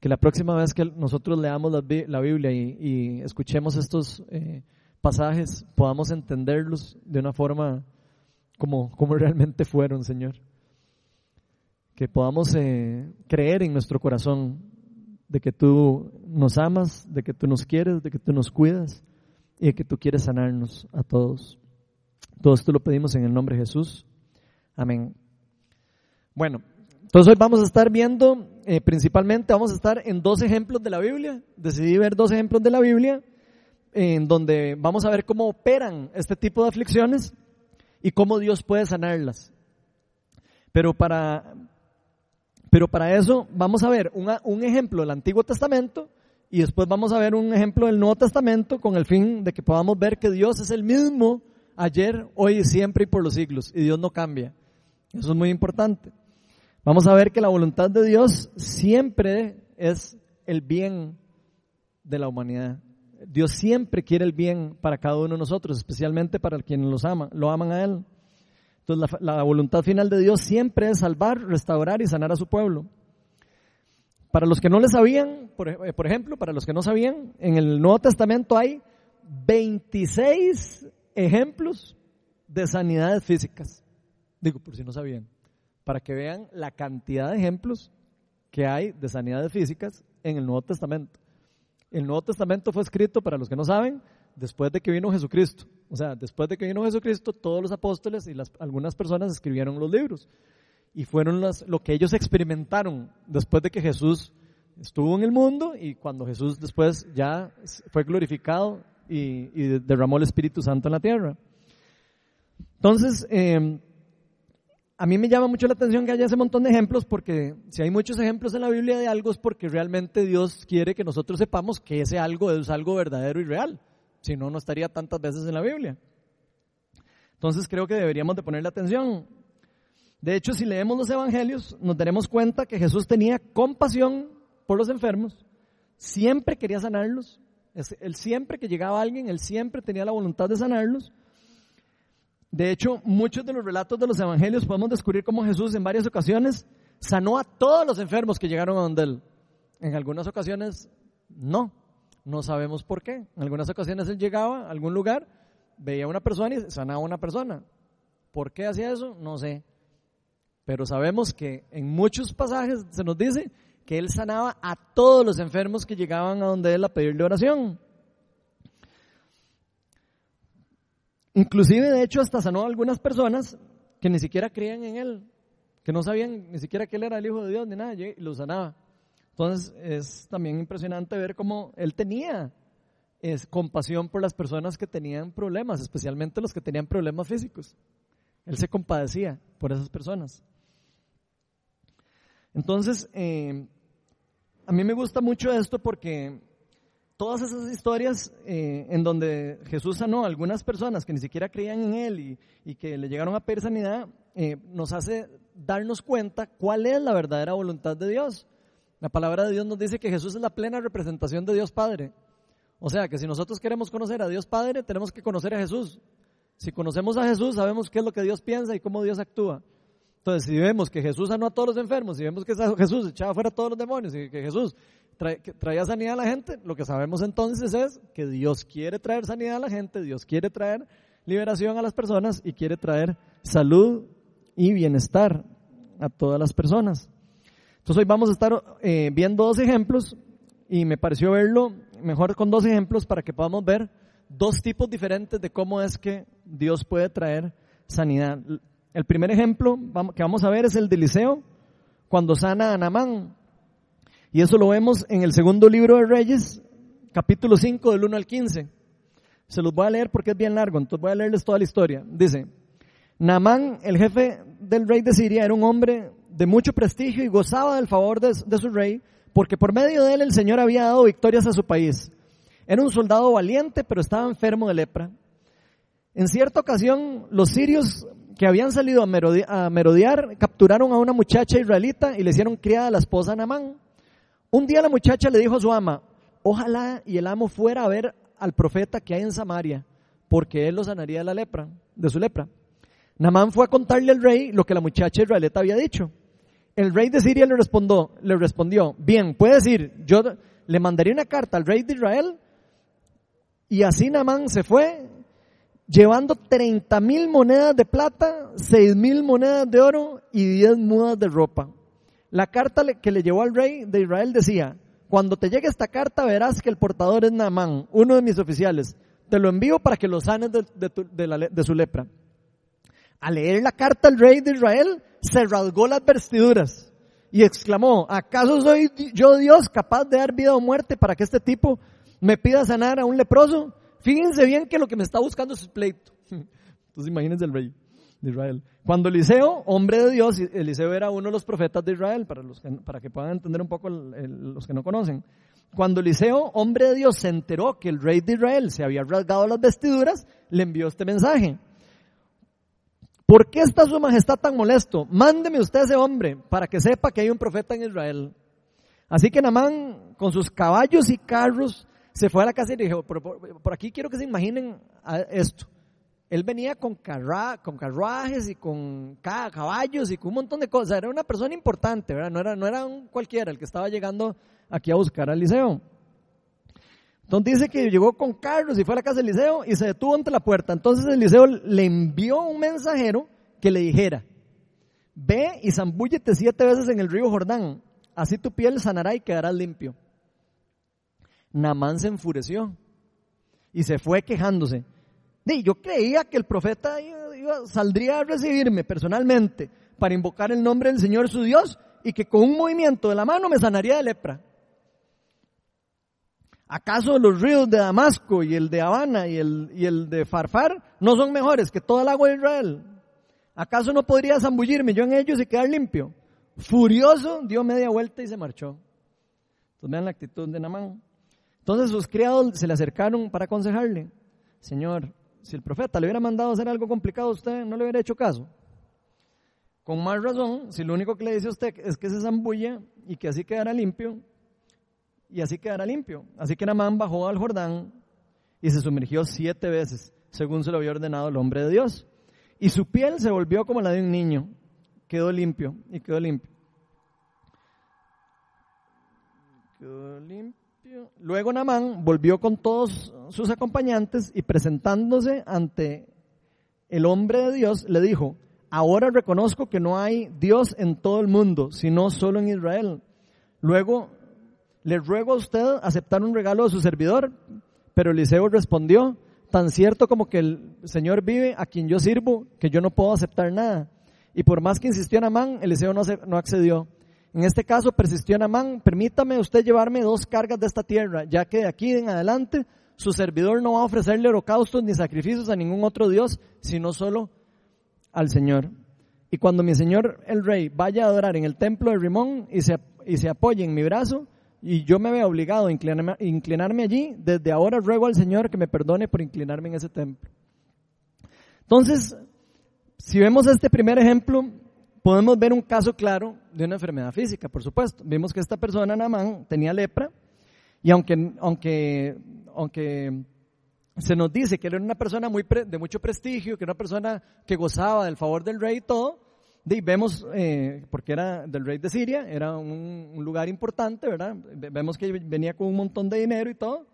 Que la próxima vez que nosotros leamos la, Biblia y, escuchemos estos eh, pasajes podamos entenderlos de una forma como, realmente fueron, Señor. Que podamos eh, creer en nuestro corazón de que tú nos amas, de que tú nos quieres, de que tú nos cuidas y que tú quieres sanarnos a todos. Todo esto lo pedimos en el nombre de Jesús. Amén. Bueno, entonces hoy vamos a estar viendo, eh, principalmente vamos a estar en dos ejemplos de la Biblia. Decidí ver dos ejemplos de la Biblia en donde vamos a ver cómo operan este tipo de aflicciones y cómo Dios puede sanarlas. Pero para, pero para eso vamos a ver un ejemplo del Antiguo Testamento y después vamos a ver un ejemplo del Nuevo Testamento con el fin de que podamos ver que Dios es el mismo ayer, hoy y siempre y por los siglos y Dios no cambia. Eso es muy importante. Vamos a ver que la voluntad de Dios siempre es el bien de la humanidad. Dios siempre quiere el bien para cada uno de nosotros, especialmente para quienes los ama, lo aman a Él. Entonces la, voluntad final de Dios siempre es salvar, restaurar y sanar a su pueblo. Para los que no le sabían, por, eh, por ejemplo, para los que no sabían, en el Nuevo Testamento hay 26 ejemplos de sanidades físicas. Digo, por si no sabían, para que vean la cantidad de ejemplos que hay de sanidades físicas en el Nuevo Testamento. El Nuevo Testamento fue escrito, para los que no saben, después de que vino Jesucristo. O sea, después de que vino Jesucristo, todos los apóstoles y algunas personas escribieron los libros. Y fueron las, lo que ellos experimentaron después de que Jesús estuvo en el mundo y cuando Jesús después ya fue glorificado y, derramó el Espíritu Santo en la tierra. Entonces, eh, a mí me llama mucho la atención que haya ese montón de ejemplos porque si hay muchos ejemplos en la Biblia de algo es porque realmente Dios quiere que nosotros sepamos que ese algo es algo verdadero y real. Si no, no estaría tantas veces en la Biblia. Entonces creo que deberíamos de ponerle atención. De hecho, si leemos los evangelios, nos daremos cuenta que Jesús tenía compasión por los enfermos, siempre quería sanarlos, él siempre que llegaba alguien, él siempre tenía la voluntad de sanarlos. De hecho, muchos de los relatos de los evangelios podemos descubrir cómo Jesús en varias ocasiones sanó a todos los enfermos que llegaron a donde él. En algunas ocasiones no, no sabemos por qué. En algunas ocasiones él llegaba a algún lugar, veía a una persona y sanaba a una persona. ¿Por qué hacía eso? No sé. Pero sabemos que en muchos pasajes se nos dice que él sanaba a todos los enfermos que llegaban a donde él a pedirle oración. Inclusive, de hecho, hasta sanó a algunas personas que ni siquiera creían en él, que no sabían ni siquiera que él era el Hijo de Dios ni nada, y lo sanaba. Entonces, es también impresionante ver cómo él tenía compasión por las personas que tenían problemas, especialmente los que tenían problemas físicos. Él se compadecía por esas personas. Entonces, eh, a mí me gusta mucho esto porque todas esas historias eh, en donde Jesús sanó a algunas personas que ni siquiera creían en Él y, que le llegaron a pedir sanidad, eh, nos hace darnos cuenta cuál es la verdadera voluntad de Dios. La palabra de Dios nos dice que Jesús es la plena representación de Dios Padre. O sea que si nosotros queremos conocer a Dios Padre, tenemos que conocer a Jesús. Si conocemos a Jesús, sabemos qué es lo que Dios piensa y cómo Dios actúa. Entonces, si vemos que Jesús sanó a todos los enfermos, si vemos que Jesús echaba fuera a todos los demonios y que Jesús traía sanidad a la gente, lo que sabemos entonces es que Dios quiere traer sanidad a la gente, Dios quiere traer liberación a las personas y quiere traer salud y bienestar a todas las personas. Entonces hoy vamos a estar eh, viendo dos ejemplos y me pareció verlo mejor con dos ejemplos para que podamos ver dos tipos diferentes de cómo es que Dios puede traer sanidad. El primer ejemplo que vamos a ver es el de Eliseo, cuando sana a Namán. Y eso lo vemos en el segundo libro de Reyes, capítulo 5, del 1 al 15. Se los voy a leer porque es bien largo, entonces voy a leerles toda la historia. Dice, Namán, el jefe del rey de Siria, era un hombre de mucho prestigio y gozaba del favor de, de su rey, porque por medio de él el Señor había dado victorias a su país. Era un soldado valiente, pero estaba enfermo de lepra. En cierta ocasión, los sirios que habían salido a merodear, capturaron a una muchacha israelita y le hicieron criada a la esposa Namán. Un día la muchacha le dijo a su ama, ojalá y el amo fuera a ver al profeta que hay en Samaria, porque él lo sanaría de la lepra, de su lepra. Namán fue a contarle al rey lo que la muchacha israelita había dicho. El rey de Siria le respondió, le respondió, bien, puede decir, yo le mandaría una carta al rey de Israel y así Namán se fue llevando 30 mil monedas de plata, 6 mil monedas de oro y 10 mudas de ropa. La carta que le llevó al rey de Israel decía, cuando te llegue esta carta verás que el portador es Naamán, uno de mis oficiales. Te lo envío para que lo sanes de, de su lepra. Al leer la carta al rey de Israel, se rasgó las vestiduras y exclamó, ¿acaso soy yo Dios capaz de dar vida o muerte para que este tipo me pida sanar a un leproso? Fíjense bien que lo que me está buscando es pleito. Entonces imagínense el rey de Israel. Cuando Eliseo, hombre de Dios, Eliseo era uno de los profetas de Israel, para, los que, para que puedan entender un poco los que no conocen. Cuando Eliseo, hombre de Dios, se enteró que el rey de Israel se había rasgado las vestiduras, le envió este mensaje. ¿Por qué está su majestad tan molesto? Mándeme usted a ese hombre para que sepa que hay un profeta en Israel. Así que Namán, con sus caballos y carros, se fue a la casa y dijo, por, aquí quiero que se imaginen esto. Él venía con, con carruajes y con caballos y con un montón de cosas. Era una persona importante. No era, no era un cualquiera el que estaba llegando aquí a buscar al liceo. Entonces dice que llegó con carros y fue a la casa del liceo y se detuvo ante la puerta. Entonces el liceo le envió un mensajero que le dijera, ve y zambúllete siete veces en el río Jordán, así tu piel sanará y quedarás limpio. Namán se enfureció y se fue quejándose. Y yo creía que el profeta saldría a recibirme personalmente para invocar el nombre del Señor su Dios y que con un movimiento de la mano me sanaría de lepra. ¿Acaso los ríos de Damasco y el de Habana y el, y el de Farfar no son mejores que toda el agua de Israel? ¿Acaso no podría zambullirme yo en ellos y quedar limpio? Furioso, dio media vuelta y se marchó. Entonces vean la actitud de Namán. Entonces sus criados se le acercaron para aconsejarle, Señor, si el profeta le hubiera mandado hacer algo complicado a usted, no le hubiera hecho caso. Con más razón, si lo único que le dice a usted es que se zambulla y que así quedará limpio, y así quedará limpio. Así que Namán bajó al Jordán y se sumergió siete veces, según se lo había ordenado el hombre de Dios. Y su piel se volvió como la de un niño. Quedó limpio y. Quedó limpio. Luego Namán volvió con todos sus acompañantes y presentándose ante el hombre de Dios, le dijo, ahora reconozco que no hay Dios en todo el mundo, sino solo en Israel. Luego, le ruego a usted aceptar un regalo de su servidor, pero Eliseo respondió, tan cierto como que el Señor vive a quien yo sirvo, que yo no puedo aceptar nada. Y por más que insistió Namán, Eliseo no, no accedió. En este caso persistió Namán, permítame usted llevarme dos cargas de esta tierra, ya que de aquí en adelante su servidor no va a ofrecerle holocaustos ni sacrificios a ningún otro Dios, sino solo al Señor. Y cuando mi Señor el Rey vaya a adorar en el templo de Rimón y se, y se apoye en mi brazo, y yo me veo obligado a inclinarme, inclinarme allí, desde ahora ruego al Señor que me perdone por inclinarme en ese templo. Entonces, si vemos este primer ejemplo, podemos ver un caso claro de una enfermedad física, por supuesto. Vimos que esta persona, Namán, tenía lepra, y aunque, aunque, aunque se nos dice que era una persona muy de mucho prestigio, que era una persona que gozaba del favor del rey y todo, y vemos, eh, porque era del rey de Siria, era un, lugar importante, ¿verdad? Vemos que venía con un montón de dinero y todo,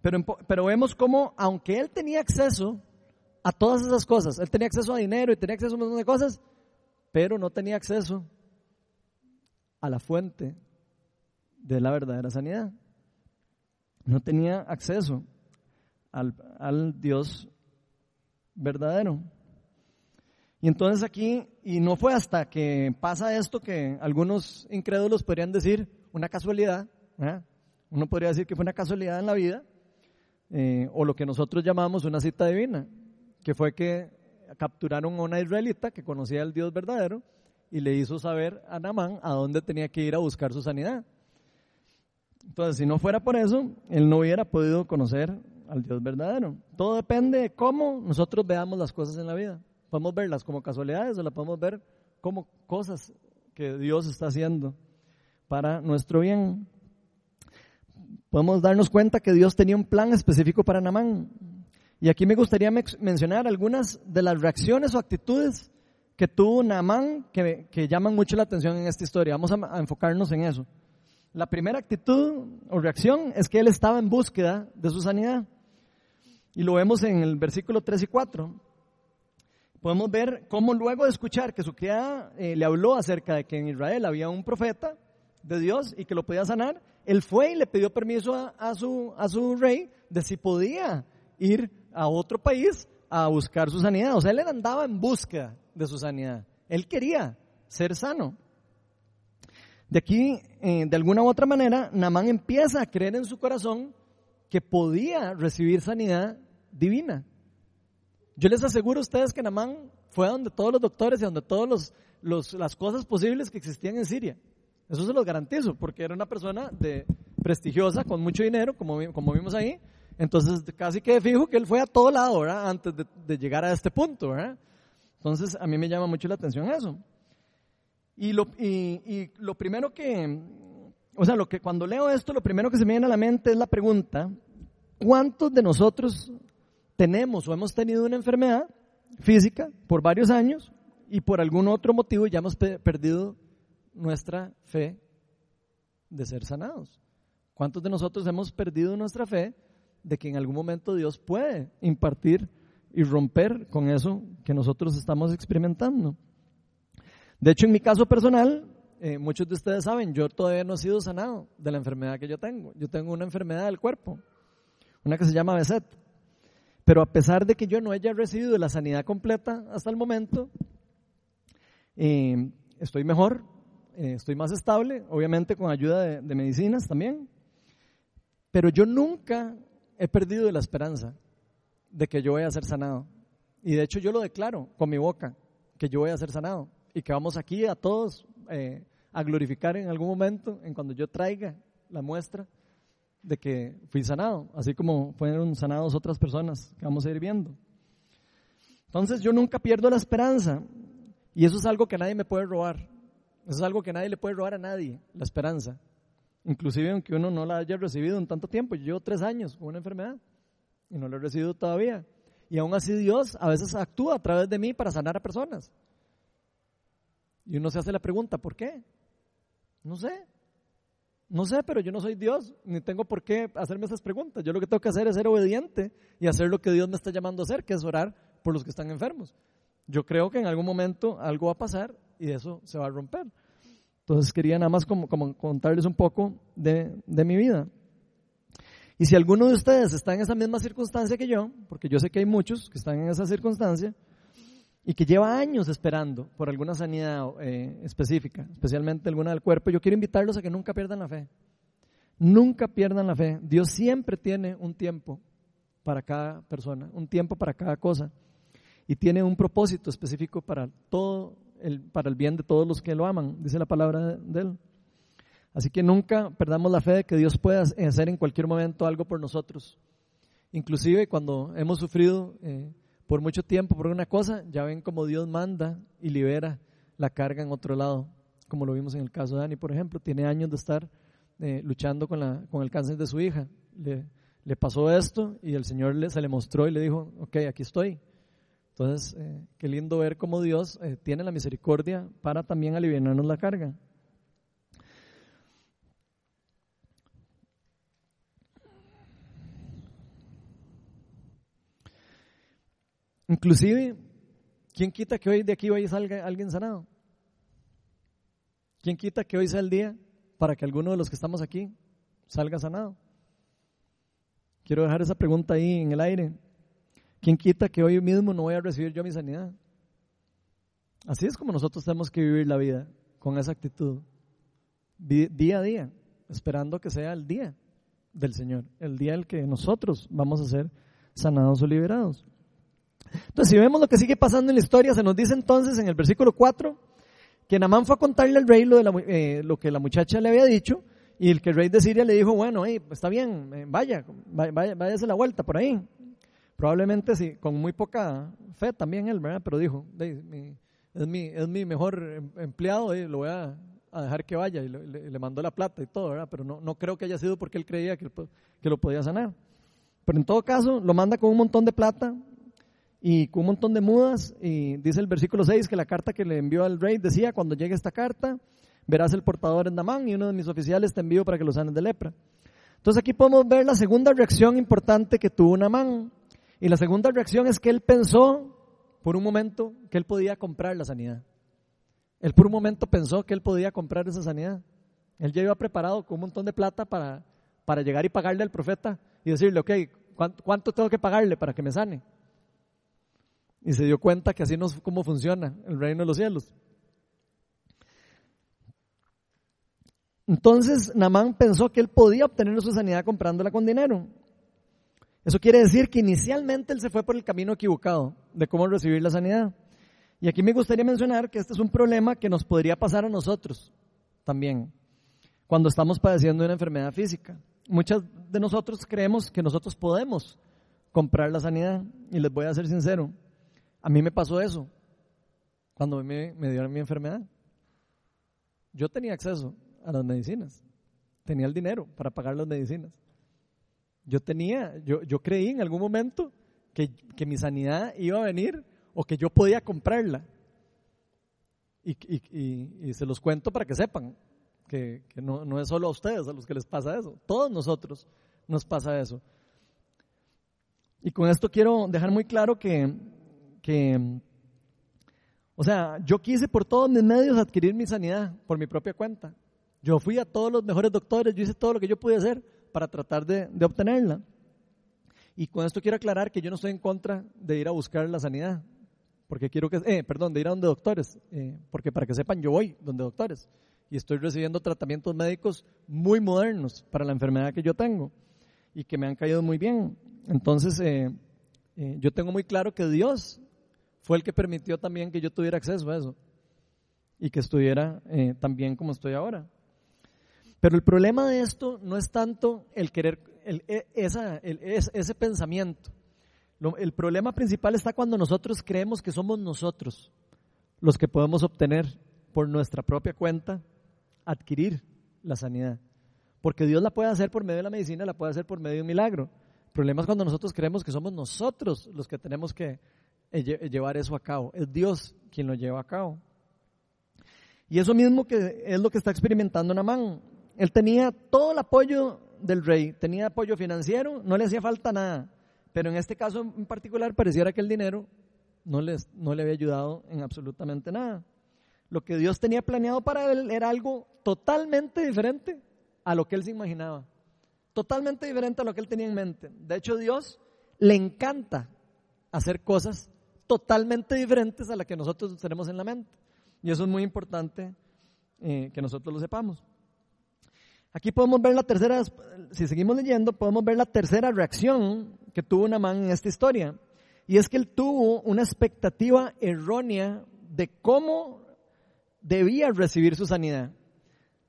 pero, pero vemos como, aunque él tenía acceso a todas esas cosas, él tenía acceso a dinero y tenía acceso a un montón de cosas, pero no tenía acceso a la fuente de la verdadera sanidad. No tenía acceso al, al Dios verdadero. Y entonces aquí, y no fue hasta que pasa esto que algunos incrédulos podrían decir una casualidad, uno podría decir que fue una casualidad en la vida, eh, o lo que nosotros llamamos una cita divina, que fue que capturaron a una israelita que conocía al Dios verdadero y le hizo saber a Namán a dónde tenía que ir a buscar su sanidad. Entonces, si no fuera por eso, él no hubiera podido conocer al Dios verdadero. Todo depende de cómo nosotros veamos las cosas en la vida. Podemos verlas como casualidades o las podemos ver como cosas que Dios está haciendo para nuestro bien. Podemos darnos cuenta que Dios tenía un plan específico para Namán. Y aquí me gustaría mencionar algunas de las reacciones o actitudes que tuvo Namán que, que llaman mucho la atención en esta historia. Vamos a, a enfocarnos en eso. La primera actitud o reacción es que él estaba en búsqueda de su sanidad. Y lo vemos en el versículo 3 y 4 podemos ver cómo luego de escuchar que su criada eh, le habló acerca de que en Israel había un profeta de Dios y que lo podía sanar, él fue y le pidió permiso a, su, a su rey de si podía ir a otro país a buscar su sanidad. O sea, él andaba en busca de su sanidad. Él quería ser sano. De aquí, eh, de alguna u otra manera, Namán empieza a creer en su corazón que podía recibir sanidad divina. Yo les aseguro a ustedes que Namán fue donde todos los doctores y donde todas las cosas posibles que existían en Siria. Eso se los garantizo, porque era una persona de, prestigiosa, con mucho dinero, como, como vimos ahí. Entonces, casi que fijo que él fue a todo lado, ¿verdad? Antes de, llegar a este punto, ¿verdad? Entonces, a mí me llama mucho la atención eso. Y lo, y lo primero que, o sea, lo que cuando leo esto, lo primero que se me viene a la mente es la pregunta, ¿cuántos de nosotros tenemos o hemos tenido una enfermedad física por varios años y por algún otro motivo ya hemos perdido nuestra fe de ser sanados. ¿Cuántos de nosotros hemos perdido nuestra fe de que en algún momento Dios puede impartir y romper con eso que nosotros estamos experimentando? De hecho, en mi caso personal, eh, muchos de ustedes saben, yo todavía no he sido sanado de la enfermedad que yo tengo. Yo tengo una enfermedad del cuerpo, una que se llama Beset. Pero a pesar de que yo no haya recibido la sanidad completa hasta el momento, eh, estoy mejor, eh, estoy más estable, obviamente con ayuda de, medicinas también. Pero yo nunca he perdido la esperanza de que yo voy a ser sanado. Y de hecho yo lo declaro con mi boca, que yo voy a ser sanado. Y que vamos aquí a todos eh, a glorificar en algún momento, en cuando yo traiga la muestra de que fui sanado, así como fueron sanados otras personas que vamos a ir viendo. Entonces yo nunca pierdo la esperanza y eso es algo que nadie me puede robar. Eso es algo que nadie le puede robar a nadie, la esperanza. Inclusive aunque uno no la haya recibido en tanto tiempo. Yo tres años con una enfermedad y no la he recibido todavía. Y aún así Dios a veces actúa a través de mí para sanar a personas. Y uno se hace la pregunta, ¿por qué? No sé. No sé, pero yo no soy Dios, ni tengo por qué hacerme esas preguntas. Yo lo que tengo que hacer es ser obediente y hacer lo que Dios me está llamando a hacer, que es orar por los que están enfermos. Yo creo que en algún momento algo va a pasar y eso se va a romper. Entonces quería nada más como, contarles un poco de, mi vida. Y si alguno de ustedes está en esa misma circunstancia que yo, porque yo sé que hay muchos que están en esa circunstancia, y que lleva años esperando por alguna sanidad eh, específica, especialmente alguna del cuerpo, yo quiero invitarlos a que nunca pierdan la fe. Nunca pierdan la fe. Dios siempre tiene un tiempo para cada persona, un tiempo para cada cosa. Y tiene un propósito específico para todo el, para el bien de todos los que lo aman, dice la palabra de él. Así que nunca perdamos la fe de que Dios pueda hacer en cualquier momento algo por nosotros. Inclusive cuando hemos sufrido eh, por mucho tiempo por una cosa, ya ven como Dios manda y libera la carga en otro lado, como lo vimos en el caso de Dani, por ejemplo, tiene años de estar eh, luchando con, la, con el cáncer de su hija. Le, le pasó esto y el Señor le, se le mostró y le dijo, ok, aquí estoy. Entonces, eh, qué lindo ver cómo Dios eh, tiene la misericordia para también aliviarnos la carga. Inclusive, ¿quién quita que hoy de aquí hoy salga alguien sanado? ¿Quién quita que hoy sea el día para que alguno de los que estamos aquí salga sanado? Quiero dejar esa pregunta ahí en el aire. ¿Quién quita que hoy mismo no voy a recibir yo mi sanidad? Así es como nosotros tenemos que vivir la vida, con esa actitud, día a día, esperando que sea el día del Señor, el día el que nosotros vamos a ser sanados o liberados. Entonces, si vemos lo que sigue pasando en la historia, se nos dice entonces en el versículo 4 que Namán fue a contarle al rey lo, de eh, lo que la muchacha le había dicho y el que el rey de Siria le dijo, bueno, está bien, eh, vaya, vaya, váyase la vuelta por ahí. Probablemente sí, con muy poca fe también él, ¿verdad? Pero dijo, es, mi, es mi mejor em, empleado y lo voy a, dejar que vaya y le, mandó la plata y todo, ¿verdad? Pero no, no creo que haya sido porque él creía que, que lo podía sanar. Pero en todo caso, lo manda con un montón de plata y con un montón de mudas. Y dice el versículo 6 que la carta que le envió al rey decía, cuando llegue esta carta, verás el portador en Damán y uno de mis oficiales te envío para que lo sanes de lepra. Entonces aquí podemos ver la segunda reacción importante que tuvo Namán. Y la segunda reacción es que él pensó por un momento que él podía comprar la sanidad. Él por un momento pensó que él podía comprar esa sanidad. Él ya iba preparado con un montón de plata para, para llegar y pagarle al profeta y decirle, ok, ¿cuánto, tengo que pagarle para que me sane? Y se dio cuenta que así no es como funciona el reino de los cielos. Entonces Namán pensó que él podía obtener su sanidad comprándola con dinero. Eso quiere decir que inicialmente él se fue por el camino equivocado de cómo recibir la sanidad. Y aquí me gustaría mencionar que este es un problema que nos podría pasar a nosotros también cuando estamos padeciendo una enfermedad física. Muchos de nosotros creemos que nosotros podemos comprar la sanidad y les voy a ser sincero, a mí me pasó eso cuando me, me dieron mi enfermedad. Yo tenía acceso a las medicinas. Tenía el dinero para pagar las medicinas. Yo tenía, yo, yo creí en algún momento que, que, mi sanidad iba a venir o que yo podía comprarla. Y, y, y, se los cuento para que sepan que, que no, no, es solo a ustedes a los que les pasa eso. Todos nosotros nos pasa eso. Y con esto quiero dejar muy claro que, que o sea, yo quise por todos mis medios adquirir mi sanidad por mi propia cuenta. Yo fui a todos los mejores doctores, yo hice todo lo que yo pude hacer para tratar de, obtenerla. Y con esto quiero aclarar que yo no estoy en contra de ir a buscar la sanidad, porque quiero que, eh, perdón, de ir a donde doctores, eh, porque para que sepan, yo voy donde doctores y estoy recibiendo tratamientos médicos muy modernos para la enfermedad que yo tengo y que me han caído muy bien. Entonces, eh, eh, yo tengo muy claro que Dios fue el que permitió también que yo tuviera acceso a eso y que estuviera tan bien como estoy ahora. Pero el problema de esto no es tanto el querer, el, e, ese pensamiento. el problema principal está cuando nosotros creemos que somos nosotros los que podemos obtener por nuestra propia cuenta, adquirir la sanidad. Porque Dios la puede hacer por medio de la medicina, la puede hacer por medio de un milagro. El problema es cuando nosotros creemos que somos nosotros los que tenemos que eh, llevar eso a cabo. Es Dios quien lo lleva a cabo. Y eso mismo que es lo que está experimentando Namán. Él tenía todo el apoyo del rey, tenía apoyo financiero, no le hacía falta nada. Pero en este caso en particular pareciera que el dinero no, les, no le había ayudado en absolutamente nada. Lo que Dios tenía planeado para él era algo totalmente diferente a lo que él se imaginaba. Totalmente diferente a lo que él tenía en mente. De hecho, Dios le encanta hacer cosas totalmente diferentes a las que nosotros tenemos en la mente. Y eso es muy importante eh, que nosotros lo sepamos. Aquí podemos ver la tercera, si seguimos leyendo, podemos ver la tercera reacción que tuvo Namán en esta historia. Y es que él tuvo una expectativa errónea de cómo debía recibir su sanidad.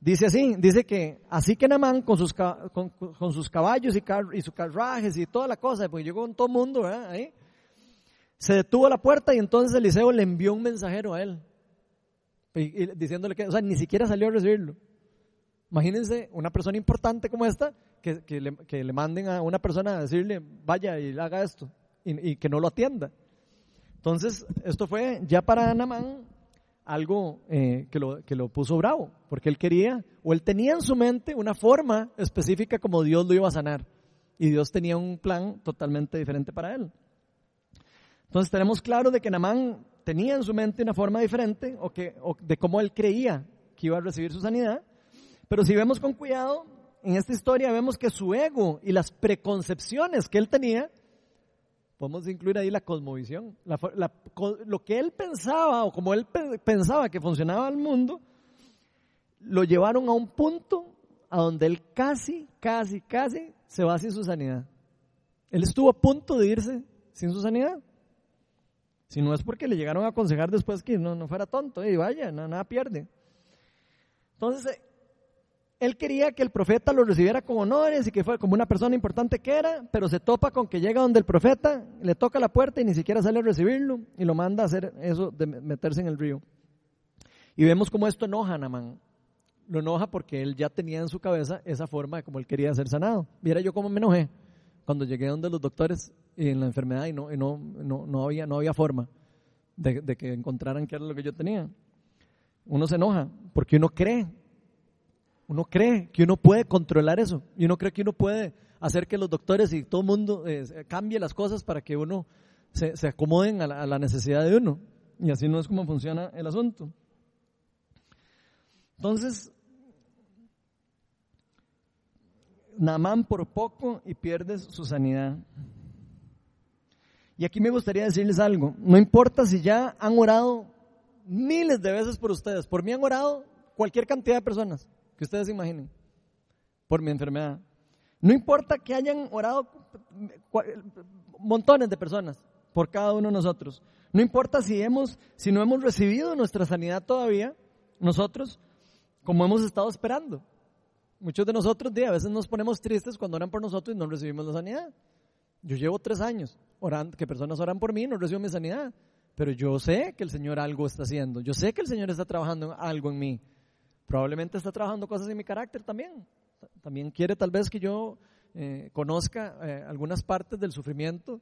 Dice así, dice que así que Namán con sus, con, sus caballos y, y, sus carruajes y toda la cosa, porque llegó con todo el mundo, ¿verdad? Ahí, se detuvo a la puerta y entonces Eliseo le envió un mensajero a él, diciéndole que, o sea, ni siquiera salió a recibirlo. Imagínense una persona importante como esta, que, que, le, que le, manden a una persona a decirle, vaya y haga esto, y, y que no lo atienda. Entonces, esto fue ya para Namán algo eh, que, lo, que lo puso bravo, porque él quería, o él tenía en su mente una forma específica como Dios lo iba a sanar, y Dios tenía un plan totalmente diferente para él. Entonces tenemos claro de que Namán tenía en su mente una forma diferente, o, que, o de cómo él creía que iba a recibir su sanidad, pero si vemos con cuidado, en esta historia vemos que su ego y las preconcepciones que él tenía Podemos incluir ahí la cosmovisión, lo que él pensaba o como él pensaba que funcionaba el mundo, lo llevaron a un punto a donde él casi, casi, casi se va sin su sanidad. Él estuvo a punto de irse sin su sanidad. Si no es porque le llegaron a aconsejar después que no, no fuera tonto, y vaya, nada, nada pierde. Entonces, él quería que el profeta lo recibiera con honores y que fuera como una persona importante que era, pero se topa con que llega donde el profeta, le toca la puerta y ni siquiera sale a recibirlo y lo manda a hacer eso de meterse en el río. Y vemos cómo esto enoja a Namán. Lo enoja porque él ya tenía en su cabeza esa forma de como él quería ser sanado. Viera yo cómo me enojé cuando llegué donde los doctores en la enfermedad y no, no, no, había, no había forma de, de que encontraran qué era lo que yo tenía. Uno se enoja porque uno cree uno cree que uno puede controlar eso y uno cree que uno puede hacer que los doctores y todo el mundo eh, cambie las cosas para que uno se, acomoden a la, necesidad de uno. Y así no es como funciona el asunto. Entonces, Namán por poco y pierdes su sanidad. Y aquí me gustaría decirles algo. No importa si ya han orado miles de veces por ustedes. Por mí han orado cualquier cantidad de personas que ustedes imaginen, por mi enfermedad. No importa que hayan orado montones de personas por cada uno de nosotros. No importa si, hemos, si no hemos recibido nuestra sanidad todavía, nosotros, como hemos estado esperando. Muchos de nosotros a veces nos ponemos tristes cuando oran por nosotros y no recibimos la sanidad. Yo llevo tres años orando, que personas oran por mí y no recibo mi sanidad. Pero yo sé que el Señor algo está haciendo. Yo sé que el Señor está trabajando algo en mí. Probablemente está trabajando cosas en mi carácter también. También quiere tal vez que yo eh, conozca eh, algunas partes del sufrimiento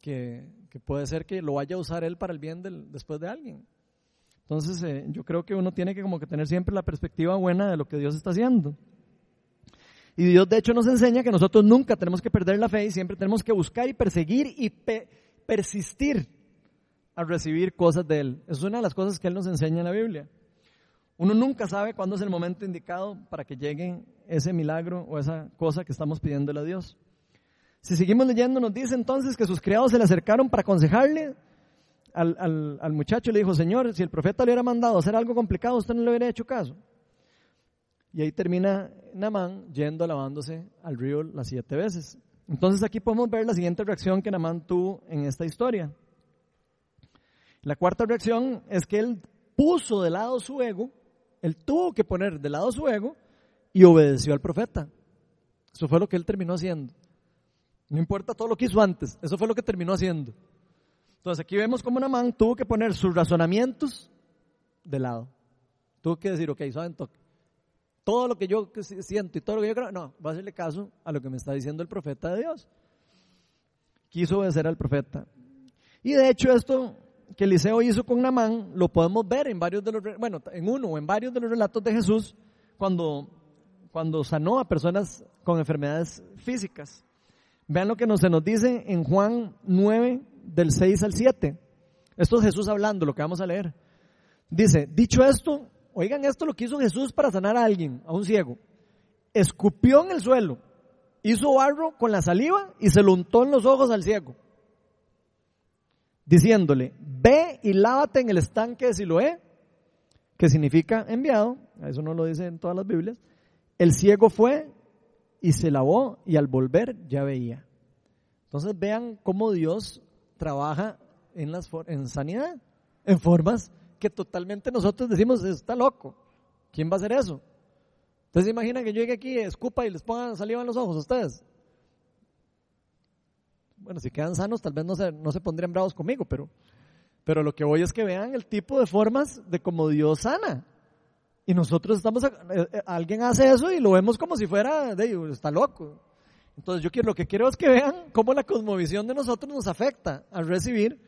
que, puede ser que lo vaya a usar él para el bien del, después de alguien. Entonces eh, yo creo que uno tiene que como que tener siempre la perspectiva buena de lo que Dios está haciendo. Y Dios de hecho nos enseña que nosotros nunca tenemos que perder la fe y siempre tenemos que buscar y perseguir y persistir a recibir cosas de Él. Es una de las cosas que Él nos enseña en la Biblia. Uno nunca sabe cuándo es el momento indicado para que llegue ese milagro o esa cosa que estamos pidiéndole a Dios. Si seguimos leyendo, nos dice entonces que sus criados se le acercaron para aconsejarle al, al, muchacho y le dijo, Señor, si el profeta le hubiera mandado hacer algo complicado, usted no le hubiera hecho caso. Y ahí termina Namán yendo lavándose al río las siete veces. Entonces aquí podemos ver la siguiente reacción que Namán tuvo en esta historia. La cuarta reacción es que él puso de lado su ego él tuvo que poner de lado su ego y obedeció al profeta. Eso fue lo que él terminó haciendo. No importa todo lo que hizo antes, eso fue lo que terminó haciendo. Entonces aquí vemos cómo Namán tuvo que poner sus razonamientos de lado. Tuvo que decir, ok, saben, todo lo que yo siento y todo lo que yo creo, no, va a hacerle caso a lo que me está diciendo el profeta de Dios. Quiso obedecer al profeta. Y de hecho esto que Eliseo hizo con Namán lo podemos ver en varios de los, bueno, en uno o en varios de los relatos de Jesús cuando, cuando sanó a personas con enfermedades físicas. Vean lo que nos, se nos dice en Juan 9, del 6 al 7. Esto es Jesús hablando, lo que vamos a leer. Dice, dicho esto, oigan esto lo que hizo Jesús para sanar a alguien, a un ciego. Escupió en el suelo, hizo barro con la saliva y se lo untó en los ojos al ciego diciéndole, ve y lávate en el estanque de Siloé, que significa enviado, eso no lo dice en todas las Biblias, el ciego fue y se lavó y al volver ya veía. Entonces vean cómo Dios trabaja en, las, en sanidad, en formas que totalmente nosotros decimos, está loco, ¿quién va a hacer eso? Entonces, imaginan que yo llegue aquí, escupa y les ponga saliva en los ojos a ustedes. Bueno, si quedan sanos, tal vez no se, no se pondrían bravos conmigo, pero, pero lo que voy es que vean el tipo de formas de como Dios sana. Y nosotros estamos, eh, eh, alguien hace eso y lo vemos como si fuera, de, está loco. Entonces yo quiero, lo que quiero es que vean cómo la cosmovisión de nosotros nos afecta al recibir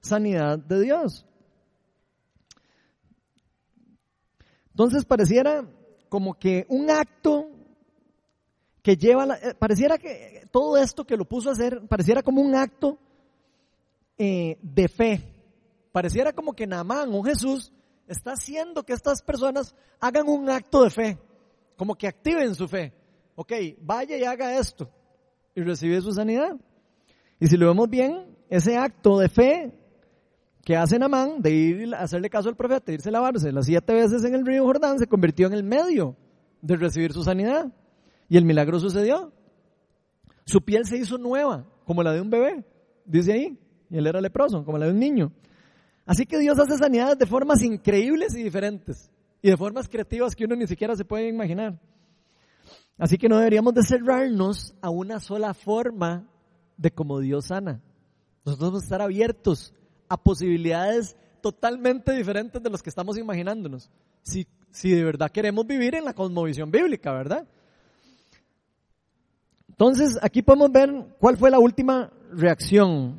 sanidad de Dios. Entonces pareciera como que un acto que lleva, eh, pareciera que todo esto que lo puso a hacer, pareciera como un acto eh, de fe. Pareciera como que Naamán o Jesús está haciendo que estas personas hagan un acto de fe, como que activen su fe. Ok, vaya y haga esto y recibe su sanidad. Y si lo vemos bien, ese acto de fe que hace Namán de ir a hacerle caso al profeta, irse a lavarse las siete veces en el río Jordán, se convirtió en el medio de recibir su sanidad. Y el milagro sucedió. Su piel se hizo nueva, como la de un bebé, dice ahí. Y él era leproso, como la de un niño. Así que Dios hace sanidades de formas increíbles y diferentes. Y de formas creativas que uno ni siquiera se puede imaginar. Así que no deberíamos de cerrarnos a una sola forma de cómo Dios sana. Nosotros debemos estar abiertos a posibilidades totalmente diferentes de los que estamos imaginándonos. Si, si de verdad queremos vivir en la cosmovisión bíblica, ¿verdad? Entonces, aquí podemos ver cuál fue la última reacción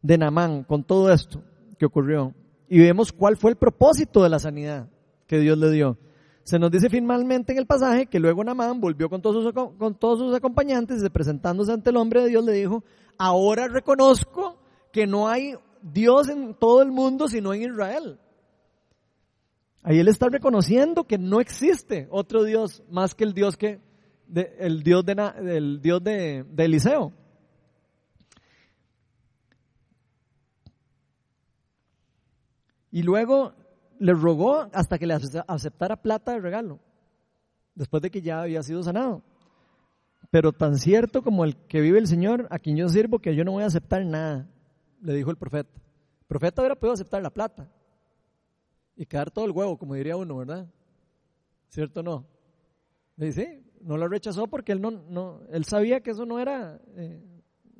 de Namán con todo esto que ocurrió. Y vemos cuál fue el propósito de la sanidad que Dios le dio. Se nos dice finalmente en el pasaje que luego Namán volvió con todos, sus, con todos sus acompañantes y presentándose ante el hombre de Dios le dijo, ahora reconozco que no hay Dios en todo el mundo, sino en Israel. Ahí él está reconociendo que no existe otro Dios más que el Dios que el Dios de Dios de, Eliseo. Y luego le rogó hasta que le aceptara plata de regalo, después de que ya había sido sanado. Pero tan cierto como el que vive el Señor, a quien yo sirvo, que yo no voy a aceptar nada le dijo el profeta. El profeta hubiera podido aceptar la plata y quedar todo el huevo, como diría uno, ¿verdad? ¿Cierto o no? Dice, no lo rechazó porque él no, no él sabía que eso no era, eh,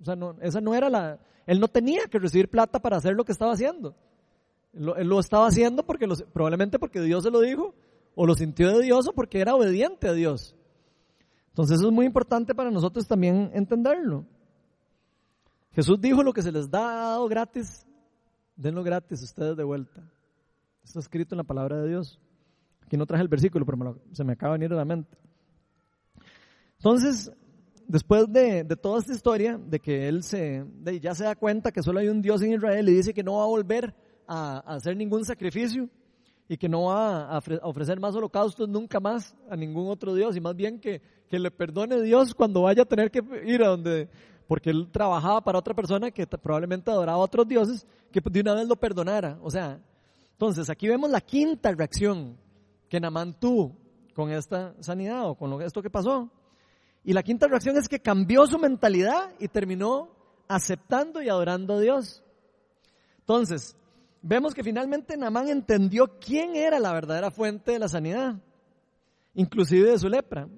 o sea, no, esa no era la, él no tenía que recibir plata para hacer lo que estaba haciendo. Él lo, estaba haciendo porque probablemente porque Dios se lo dijo, o lo sintió de Dios, o porque era obediente a Dios. Entonces eso es muy importante para nosotros también entenderlo. Jesús dijo lo que se les da dado gratis, denlo gratis ustedes de vuelta. Está escrito en la palabra de Dios. Aquí no traje el versículo, pero se me acaba de venir a la mente. Entonces, después de, toda esta historia, de que él se, ya se da cuenta que solo hay un Dios en Israel y dice que no va a volver a, hacer ningún sacrificio y que no va a ofrecer más holocaustos nunca más a ningún otro Dios y más bien que, que le perdone Dios cuando vaya a tener que ir a donde, porque él trabajaba para otra persona que probablemente adoraba a otros dioses, que de una vez lo perdonara. O sea, entonces aquí vemos la quinta reacción que Namán tuvo con esta sanidad o con esto que pasó. Y la quinta reacción es que cambió su mentalidad y terminó aceptando y adorando a Dios. Entonces, vemos que finalmente Namán entendió quién era la verdadera fuente de la sanidad, inclusive de su lepra.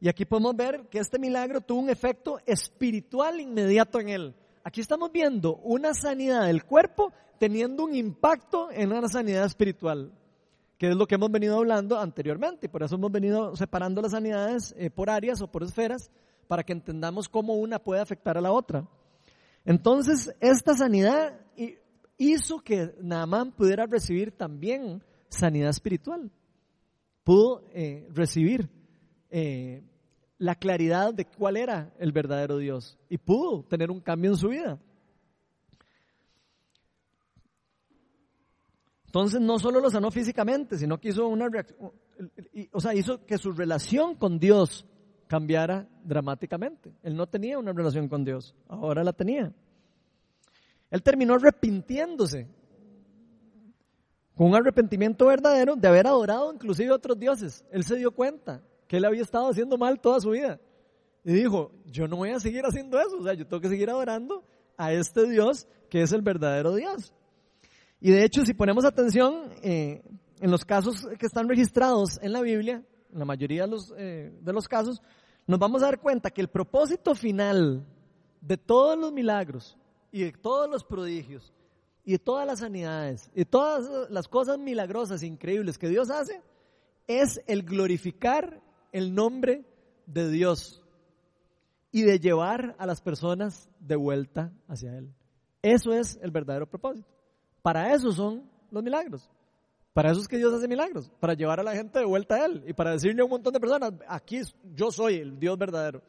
Y aquí podemos ver que este milagro tuvo un efecto espiritual inmediato en él. Aquí estamos viendo una sanidad del cuerpo teniendo un impacto en una sanidad espiritual, que es lo que hemos venido hablando anteriormente. Por eso hemos venido separando las sanidades eh, por áreas o por esferas para que entendamos cómo una puede afectar a la otra. Entonces, esta sanidad hizo que Naamán pudiera recibir también sanidad espiritual. Pudo eh, recibir eh, la claridad de cuál era el verdadero Dios y pudo tener un cambio en su vida. Entonces no solo lo sanó físicamente, sino que hizo una reacción, o sea, hizo que su relación con Dios cambiara dramáticamente. Él no tenía una relación con Dios, ahora la tenía. Él terminó arrepintiéndose, con un arrepentimiento verdadero de haber adorado inclusive a otros dioses. Él se dio cuenta que él había estado haciendo mal toda su vida. Y dijo, yo no voy a seguir haciendo eso, o sea, yo tengo que seguir adorando a este Dios que es el verdadero Dios. Y de hecho, si ponemos atención eh, en los casos que están registrados en la Biblia, en la mayoría de los, eh, de los casos, nos vamos a dar cuenta que el propósito final de todos los milagros y de todos los prodigios y de todas las sanidades y todas las cosas milagrosas, increíbles que Dios hace, es el glorificar el nombre de Dios y de llevar a las personas de vuelta hacia Él. Eso es el verdadero propósito. Para eso son los milagros. Para eso es que Dios hace milagros, para llevar a la gente de vuelta a Él y para decirle a un montón de personas, aquí yo soy el Dios verdadero.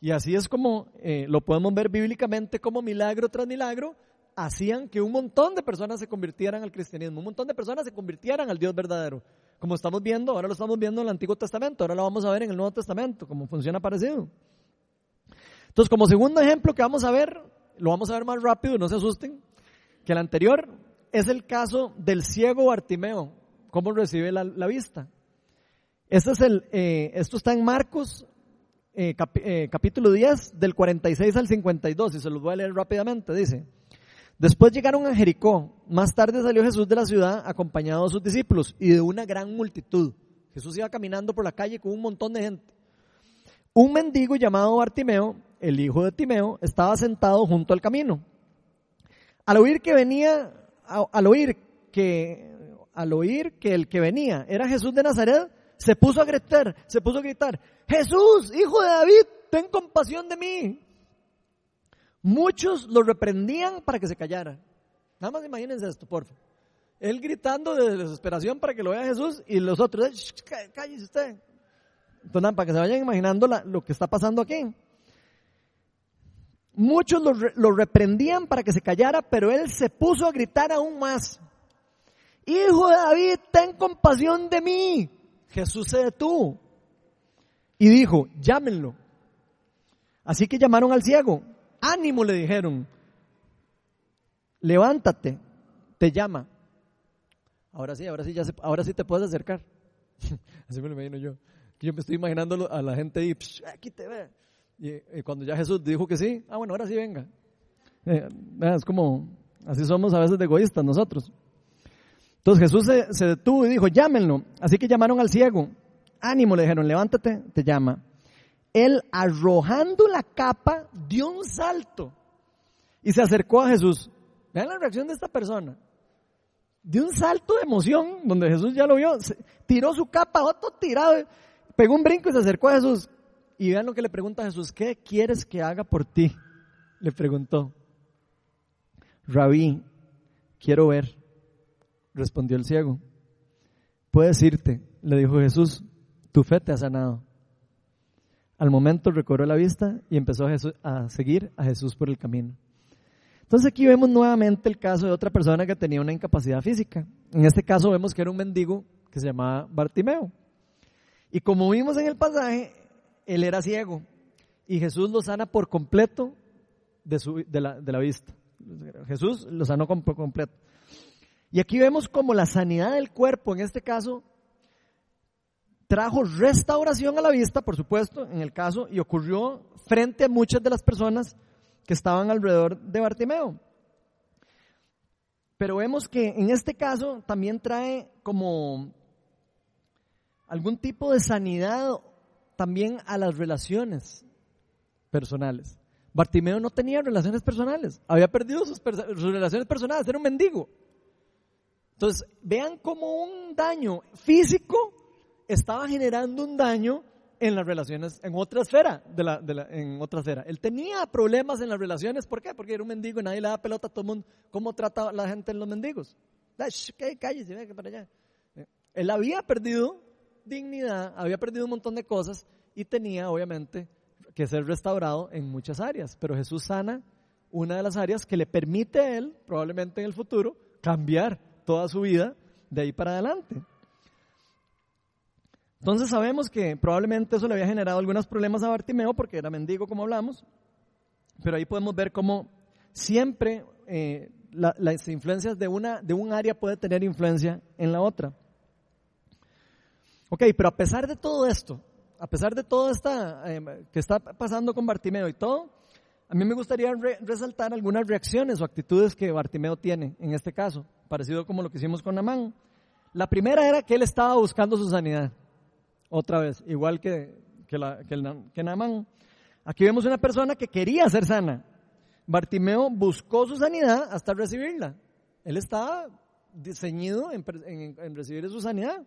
Y así es como eh, lo podemos ver bíblicamente como milagro tras milagro, hacían que un montón de personas se convirtieran al cristianismo, un montón de personas se convirtieran al Dios verdadero. Como estamos viendo, ahora lo estamos viendo en el Antiguo Testamento, ahora lo vamos a ver en el Nuevo Testamento, cómo funciona parecido. Entonces, como segundo ejemplo que vamos a ver, lo vamos a ver más rápido, no se asusten, que el anterior es el caso del ciego Bartimeo, cómo recibe la, vista. Este es el, eh, esto está en Marcos eh, eh, capítulo 10 del 46 al 52 y se los voy a leer rápidamente. Dice, después llegaron a Jericó, más tarde salió Jesús de la ciudad acompañado de sus discípulos y de una gran multitud. Jesús iba caminando por la calle con un montón de gente. Un mendigo llamado Bartimeo, el hijo de Timeo, estaba sentado junto al camino. Al oír que venía al oír que, al oír que el que venía era Jesús de Nazaret, se puso a gritar, se puso a gritar, Jesús, hijo de David, ten compasión de mí. Muchos lo reprendían para que se callara. Nada más imagínense esto, por favor. Él gritando de desesperación para que lo vea Jesús y los otros, cállese usted. Entonces, para que se vayan imaginando lo que está pasando aquí. Muchos lo, reprendían para que se callara, pero él se puso a gritar aún más. Hijo de David, ten compasión de mí. Jesús se detuvo y dijo, llámenlo. Así que llamaron al ciego. Ánimo le dijeron. Levántate, te llama. Ahora sí, ahora sí, ya ahora sí te puedes acercar. Así me lo imagino yo. Yo me estoy imaginando a la gente ahí, aquí te ve. Y, cuando ya Jesús dijo que sí, ah, bueno, ahora sí venga. Eh, es como, así somos a veces de egoístas nosotros. Entonces Jesús se, se, detuvo y dijo, llámenlo. Así que llamaron al ciego. Ánimo, le dijeron, levántate, te llama. Él, arrojando la capa, dio un salto y se acercó a Jesús. Vean la reacción de esta persona. Dio un salto de emoción, donde Jesús ya lo vio, tiró su capa, otro tirado, pegó un brinco y se acercó a Jesús. Y vean lo que le pregunta a Jesús, ¿qué quieres que haga por ti? Le preguntó. Rabí, quiero ver, respondió el ciego. Puedes irte, le dijo Jesús, tu fe te ha sanado. Al momento recobró la vista y empezó a, a, seguir a Jesús por el camino. Entonces aquí vemos nuevamente el caso de otra persona que tenía una incapacidad física. En este caso vemos que era un mendigo que se llamaba Bartimeo. Y como vimos en el pasaje, él era ciego y Jesús lo sana por completo de, su, de, la, de la vista. Jesús lo sanó por completo. Y aquí vemos como la sanidad del cuerpo, en este caso, trajo restauración a la vista, por supuesto, en el caso, y ocurrió frente a muchas de las personas que estaban alrededor de Bartimeo. Pero vemos que en este caso también trae como algún tipo de sanidad también a las relaciones personales. Bartimeo no tenía relaciones personales, había perdido sus, relaciones personales, era un mendigo. Entonces, vean cómo un daño físico estaba generando un daño en las relaciones, en otra esfera, en otra esfera. Él tenía problemas en las relaciones, ¿por qué? Porque era un mendigo y nadie le da pelota a todo el mundo. ¿Cómo trata la gente en los mendigos? Cállese, para allá. Él había perdido dignidad, había perdido un montón de cosas y tenía obviamente que ser restaurado en muchas áreas. Pero Jesús sana una de las áreas que le permite a él, probablemente en el futuro, cambiar toda su vida de ahí para adelante. Entonces sabemos que probablemente eso le había generado algunos problemas a Bartimeo porque era mendigo como hablamos, pero ahí podemos ver cómo siempre eh, las influencias de, una, de un área puede tener influencia en la otra. Ok, pero a pesar de todo esto, a pesar de todo esto eh, que está pasando con Bartimeo y todo, a mí me gustaría resaltar algunas reacciones o actitudes que Bartimeo tiene en este caso, parecido como lo que hicimos con Namán. La primera era que él estaba buscando su sanidad. otra vez, igual que, que, la, que, el, que Naamán. Aquí vemos una persona que quería ser sana. Bartimeo buscó su sanidad hasta recibirla. Él estaba ceñido en, en, recibir su sanidad.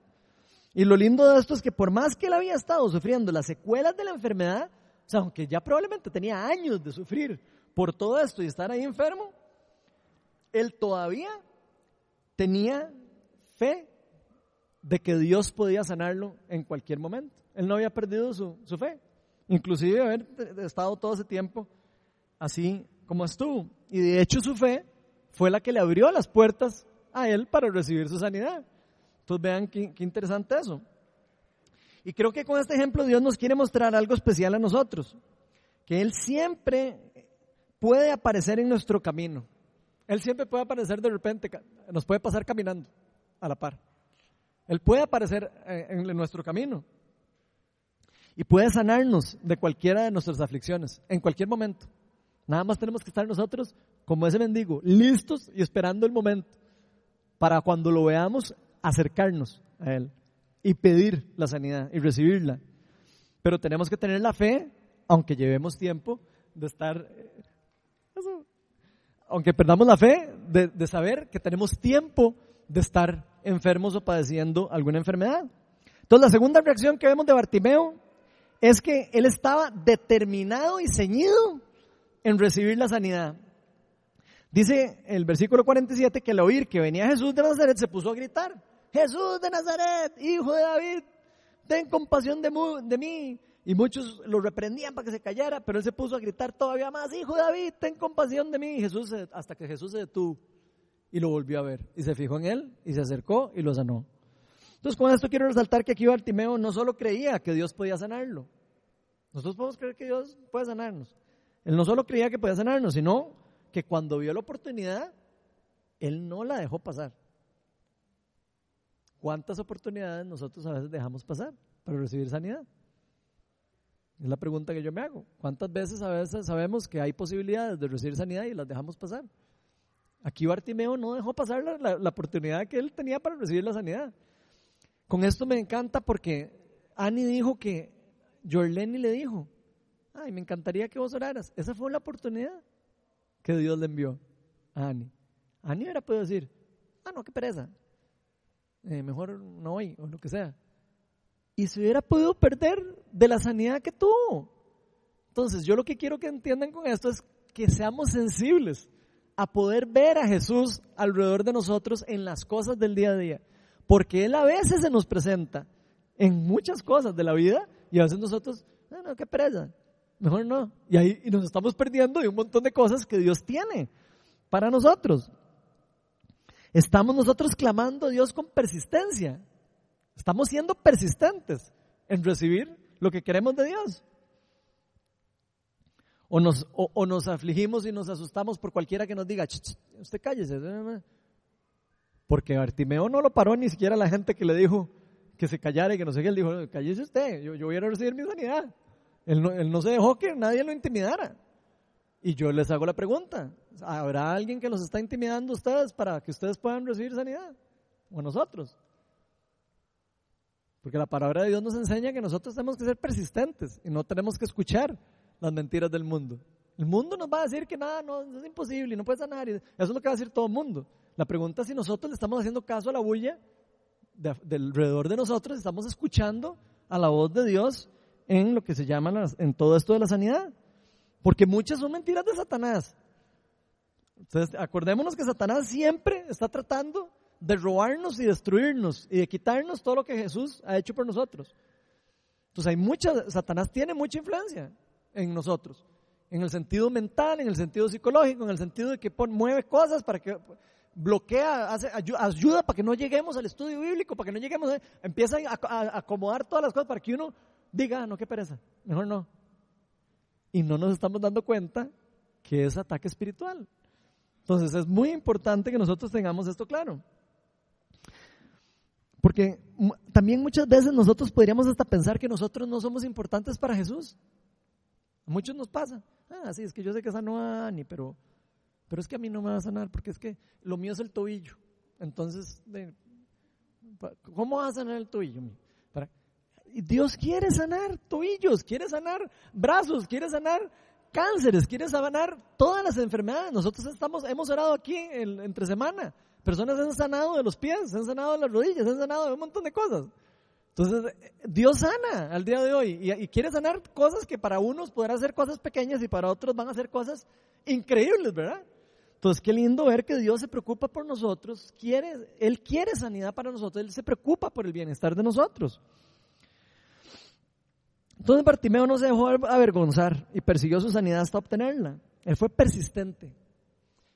Y lo lindo de esto es que por más que él había estado sufriendo las secuelas de la enfermedad, o sea, aunque ya probablemente tenía años de sufrir por todo esto y estar ahí enfermo, él todavía tenía fe de que Dios podía sanarlo en cualquier momento. Él no había perdido su, su fe, inclusive haber estado todo ese tiempo así como estuvo. Y de hecho su fe fue la que le abrió las puertas a él para recibir su sanidad. Entonces vean qué, interesante eso. Y creo que con este ejemplo Dios nos quiere mostrar algo especial a nosotros, que Él siempre puede aparecer en nuestro camino. Él siempre puede aparecer de repente, nos puede pasar caminando a la par. Él puede aparecer eh, en nuestro camino y puede sanarnos de cualquiera de nuestras aflicciones en cualquier momento. Nada más tenemos que estar nosotros como ese mendigo, listos y esperando el momento para cuando lo veamos acercarnos a Él y pedir la sanidad y recibirla. Pero tenemos que tener la fe, aunque llevemos tiempo de estar, eh, aunque perdamos la fe, de, de saber que tenemos tiempo de estar enfermos o padeciendo alguna enfermedad. Entonces la segunda reacción que vemos de Bartimeo es que él estaba determinado y ceñido en recibir la sanidad. Dice el versículo 47 que al oír que venía Jesús de Nazaret se puso a gritar, Jesús de Nazaret, hijo de David, ten compasión de, mí. Y muchos lo reprendían para que se callara, pero él se puso a gritar todavía más, hijo de David, ten compasión de mí. Y Jesús, hasta que Jesús se detuvo y lo volvió a ver. Y se fijó en él y se acercó y lo sanó. Entonces con esto quiero resaltar que aquí Bartimeo no solo creía que Dios podía sanarlo. Nosotros podemos creer que Dios puede sanarnos. Él no solo creía que podía sanarnos, sino que cuando vio la oportunidad, él no la dejó pasar. ¿Cuántas oportunidades nosotros a veces dejamos pasar para recibir sanidad? Es la pregunta que yo me hago. ¿Cuántas veces a veces sabemos que hay posibilidades de recibir sanidad y las dejamos pasar? Aquí Bartimeo no dejó pasar la, la oportunidad que él tenía para recibir la sanidad. Con esto me encanta porque Annie dijo que Jorleni le dijo, ay, me encantaría que vos oraras. Esa fue la oportunidad que Dios le envió a Ani. Ani hubiera podido decir, ah, no, qué pereza. Eh, mejor no voy, o lo que sea. Y se hubiera podido perder de la sanidad que tuvo. Entonces, yo lo que quiero que entiendan con esto es que seamos sensibles a poder ver a Jesús alrededor de nosotros en las cosas del día a día. Porque Él a veces se nos presenta en muchas cosas de la vida y a veces nosotros, no, no, qué pereza mejor no. Y ahí y nos estamos perdiendo de un montón de cosas que Dios tiene para nosotros. Estamos nosotros clamando a Dios con persistencia. Estamos siendo persistentes en recibir lo que queremos de Dios. O nos, o, nos afligimos y nos asustamos por cualquiera que nos diga, usted cállese. Porque Bartimeo no lo paró ni siquiera la gente que le dijo que se callara y que no sé qué. Él dijo, cállese usted, yo, yo voy a recibir mi sanidad. Él no, se dejó que nadie lo intimidara. Y yo les hago la pregunta, ¿habrá alguien que los está intimidando a ustedes para que ustedes puedan recibir sanidad? ¿O nosotros? Porque la palabra de Dios nos enseña que nosotros tenemos que ser persistentes y no tenemos que escuchar las mentiras del mundo. El mundo nos va a decir que nada, no, es imposible no puede sanar. eso es lo que va a decir todo el mundo. La pregunta es si nosotros le estamos haciendo caso a la bulla del alrededor de nosotros, estamos escuchando a la voz de Dios en lo que se llama en todo esto de la sanidad. Porque muchas son mentiras de Satanás. Entonces, acordémonos que Satanás siempre está tratando de robarnos y destruirnos y de quitarnos todo lo que Jesús ha hecho por nosotros. Entonces hay mucha, Satanás tiene mucha influencia en nosotros, en el sentido mental, en el sentido psicológico, en el sentido de que mueve cosas para que bloquea, hace, ayuda para que no lleguemos al estudio bíblico, para que no lleguemos, empieza a acomodar todas las cosas para que uno diga, no, qué pereza, mejor no. Y no nos estamos dando cuenta que es ataque espiritual. Entonces es muy importante que nosotros tengamos esto claro. Porque también muchas veces nosotros podríamos hasta pensar que nosotros no somos importantes para Jesús. Muchos nos pasa. Ah, sí, es que yo sé que sanó a Ani, pero, pero es que a mí no me va a sanar porque es que lo mío es el tobillo. Entonces, ¿cómo va a sanar el tobillo? Dios quiere sanar tobillos, quiere sanar brazos, quiere sanar cánceres, quiere sanar todas las enfermedades. Nosotros estamos, hemos orado aquí entre semana. Personas han sanado de los pies, han sanado de las rodillas, han sanado de un montón de cosas. Entonces, Dios sana al día de hoy y, quiere sanar cosas que para unos podrán ser cosas pequeñas y para otros van a ser cosas increíbles, ¿verdad? Entonces, qué lindo ver que Dios se preocupa por nosotros, quiere, Él quiere sanidad para nosotros, Él se preocupa por el bienestar de nosotros. Entonces Bartimeo no se dejó avergonzar y persiguió su sanidad hasta obtenerla. Él fue persistente.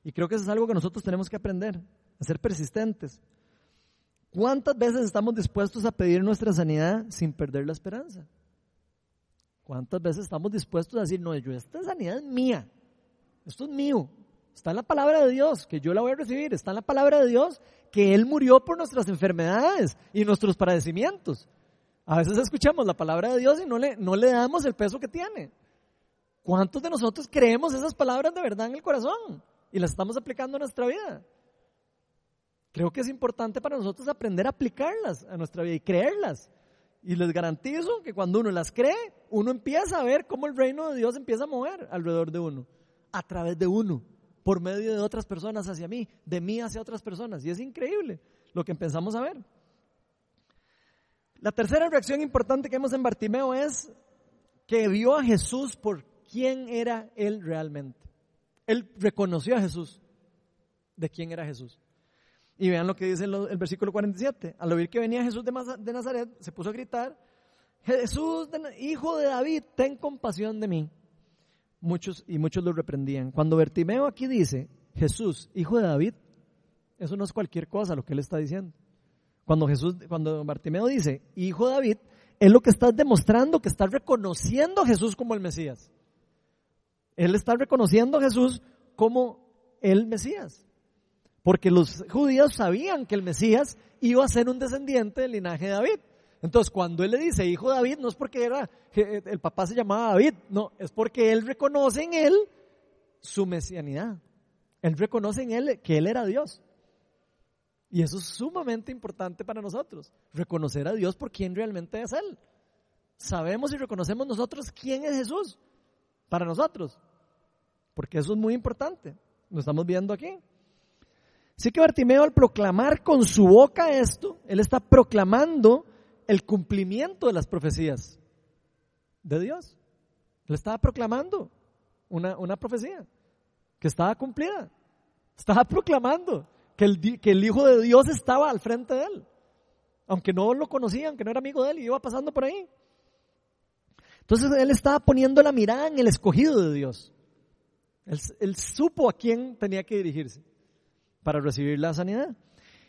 Y creo que eso es algo que nosotros tenemos que aprender, a ser persistentes. ¿Cuántas veces estamos dispuestos a pedir nuestra sanidad sin perder la esperanza? ¿Cuántas veces estamos dispuestos a decir, no, yo esta sanidad es mía, esto es mío, está en la palabra de Dios, que yo la voy a recibir, está en la palabra de Dios, que Él murió por nuestras enfermedades y nuestros padecimientos. A veces escuchamos la palabra de Dios y no le, no le damos el peso que tiene. ¿Cuántos de nosotros creemos esas palabras de verdad en el corazón y las estamos aplicando a nuestra vida? Creo que es importante para nosotros aprender a aplicarlas a nuestra vida y creerlas. Y les garantizo que cuando uno las cree, uno empieza a ver cómo el reino de Dios empieza a mover alrededor de uno, a través de uno, por medio de otras personas hacia mí, de mí hacia otras personas. Y es increíble lo que empezamos a ver. La tercera reacción importante que vemos en Bartimeo es que vio a Jesús por quién era él realmente. Él reconoció a Jesús de quién era Jesús. Y vean lo que dice el, versículo 47. Al oír que venía Jesús de, Nazaret, se puso a gritar, Jesús, hijo de David, ten compasión de mí. Muchos y muchos lo reprendían. Cuando Bertimeo aquí dice, Jesús, hijo de David, eso no es cualquier cosa lo que él está diciendo. Cuando Jesús, cuando Bartimeo dice, hijo David, es lo que está demostrando que está reconociendo a Jesús como el Mesías. Él está reconociendo a Jesús como el Mesías. Porque los judíos sabían que el Mesías iba a ser un descendiente del linaje de David. Entonces, cuando él le dice hijo David, no es porque era, el papá se llamaba David, no, es porque él reconoce en él su mesianidad. Él reconoce en él que él era Dios. Y eso es sumamente importante para nosotros, reconocer a Dios por quién realmente es Él. Sabemos y reconocemos nosotros quién es Jesús para nosotros, porque eso es muy importante. Lo estamos viendo aquí. Así que Bartimeo al proclamar con su boca esto, él está proclamando el cumplimiento de las profecías de Dios. Él estaba proclamando una, una profecía que estaba cumplida. Estaba proclamando que el, que Hijo de Dios estaba al frente de él. Aunque no lo conocía, aunque no era amigo de él y iba pasando por ahí. Entonces él estaba poniendo la mirada en el escogido de Dios. él supo a quién tenía que dirigirse para recibir la sanidad.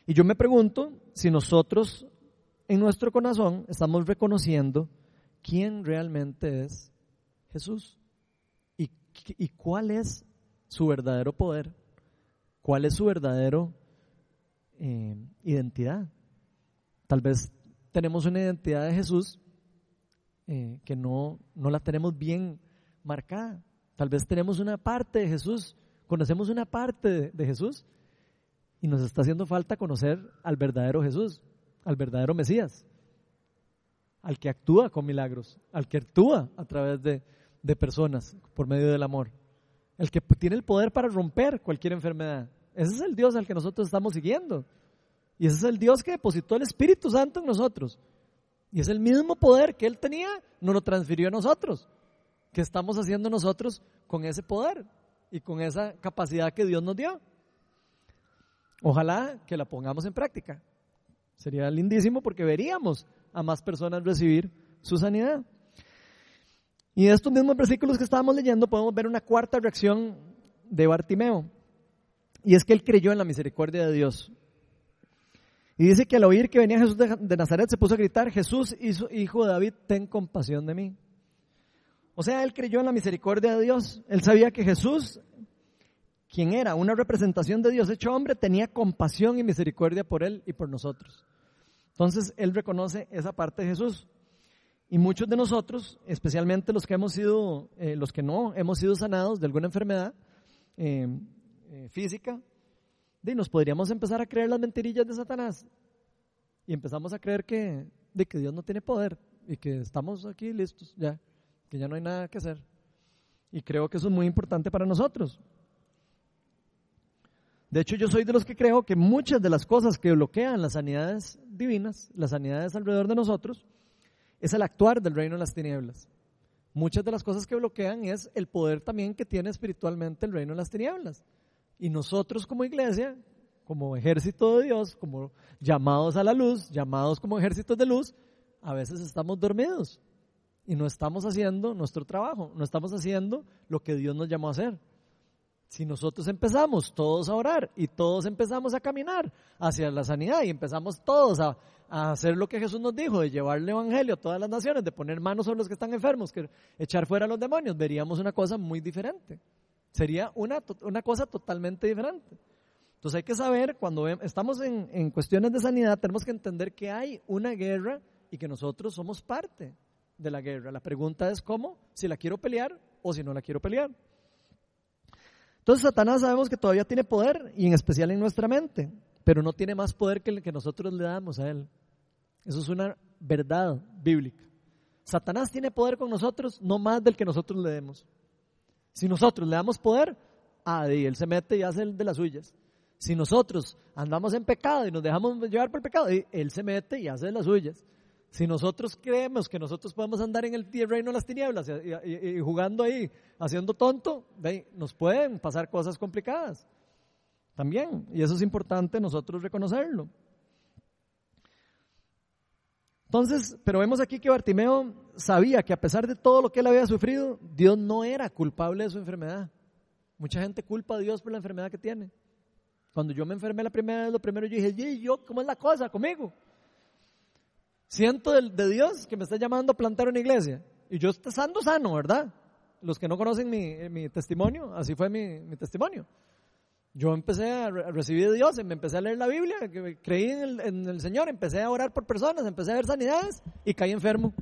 Y yo me pregunto si nosotros en nuestro corazón estamos reconociendo quién realmente es Jesús y cuál es su verdadero poder, cuál es su verdadero eh, identidad. Tal vez tenemos una identidad de Jesús eh, que no, no la tenemos bien marcada. Tal vez tenemos una parte de Jesús, conocemos una parte de Jesús, y nos está haciendo falta conocer al verdadero Jesús, al verdadero Mesías, al que actúa con milagros, al que actúa a través de, personas por medio del amor, el que tiene el poder para romper cualquier enfermedad. Ese es el Dios al que nosotros estamos siguiendo. Y ese es el Dios que depositó el Espíritu Santo en nosotros. Y es el mismo poder que Él tenía, nos lo transfirió a nosotros. ¿Qué estamos haciendo nosotros con ese poder y con esa capacidad que Dios nos dio? Ojalá que la pongamos en práctica. Sería lindísimo porque veríamos a más personas recibir su sanidad. Y en estos mismos versículos que estábamos leyendo podemos ver una cuarta reacción de Bartimeo. Y es que él creyó en la misericordia de Dios. Y dice que al oír que venía Jesús de Nazaret se puso a gritar, Jesús, hijo de David, ten compasión de mí. O sea, él creyó en la misericordia de Dios. Él sabía que Jesús quien era una representación de Dios hecho hombre, tenía compasión y misericordia por él y por nosotros. Entonces, él reconoce esa parte de Jesús. Y muchos de nosotros, especialmente los que hemos sido, eh, los que no hemos sido sanados de alguna enfermedad eh, eh, física, de, nos podríamos empezar a creer las mentirillas de Satanás. Y empezamos a creer que, de que Dios no tiene poder y que estamos aquí listos ya, que ya no hay nada que hacer. Y creo que eso es muy importante para nosotros. De hecho, yo soy de los que creo que muchas de las cosas que bloquean las sanidades divinas, las sanidades alrededor de nosotros, es el actuar del reino de las tinieblas. Muchas de las cosas que bloquean es el poder también que tiene espiritualmente el reino de las tinieblas. Y nosotros como iglesia, como ejército de Dios, como llamados a la luz, llamados como ejércitos de luz, a veces estamos dormidos y no estamos haciendo nuestro trabajo, no estamos haciendo lo que Dios nos llamó a hacer. Si nosotros empezamos todos a orar y todos empezamos a caminar hacia la sanidad y empezamos todos a, hacer lo que Jesús nos dijo, de llevar el Evangelio a todas las naciones, de poner manos sobre los que están enfermos, que echar fuera a los demonios, veríamos una cosa muy diferente. Sería una, una cosa totalmente diferente. Entonces hay que saber, cuando estamos en, en cuestiones de sanidad, tenemos que entender que hay una guerra y que nosotros somos parte de la guerra. La pregunta es cómo, si la quiero pelear o si no la quiero pelear. Entonces Satanás sabemos que todavía tiene poder, y en especial en nuestra mente, pero no tiene más poder que el que nosotros le damos a él. Eso es una verdad bíblica. Satanás tiene poder con nosotros, no más del que nosotros le demos. Si nosotros le damos poder, ah, y él se mete y hace de las suyas. Si nosotros andamos en pecado y nos dejamos llevar por el pecado, él se mete y hace de las suyas. Si nosotros creemos que nosotros podemos andar en el reino de las tinieblas y, jugando ahí, haciendo tonto, nos pueden pasar cosas complicadas también. Y eso es importante nosotros reconocerlo. Entonces, pero vemos aquí que Bartimeo sabía que a pesar de todo lo que él había sufrido, Dios no era culpable de su enfermedad. Mucha gente culpa a Dios por la enfermedad que tiene. Cuando yo me enfermé la primera vez, lo primero yo dije, ¿y yo cómo es la cosa conmigo? Siento de, Dios que me está llamando a plantar una iglesia. Y yo estando sano, ¿verdad? Los que no conocen mi, testimonio, así fue mi, testimonio. Yo empecé a, recibir de Dios, me empecé a leer la Biblia, creí en el, Señor, empecé a orar por personas, empecé a ver sanidades y caí enfermo.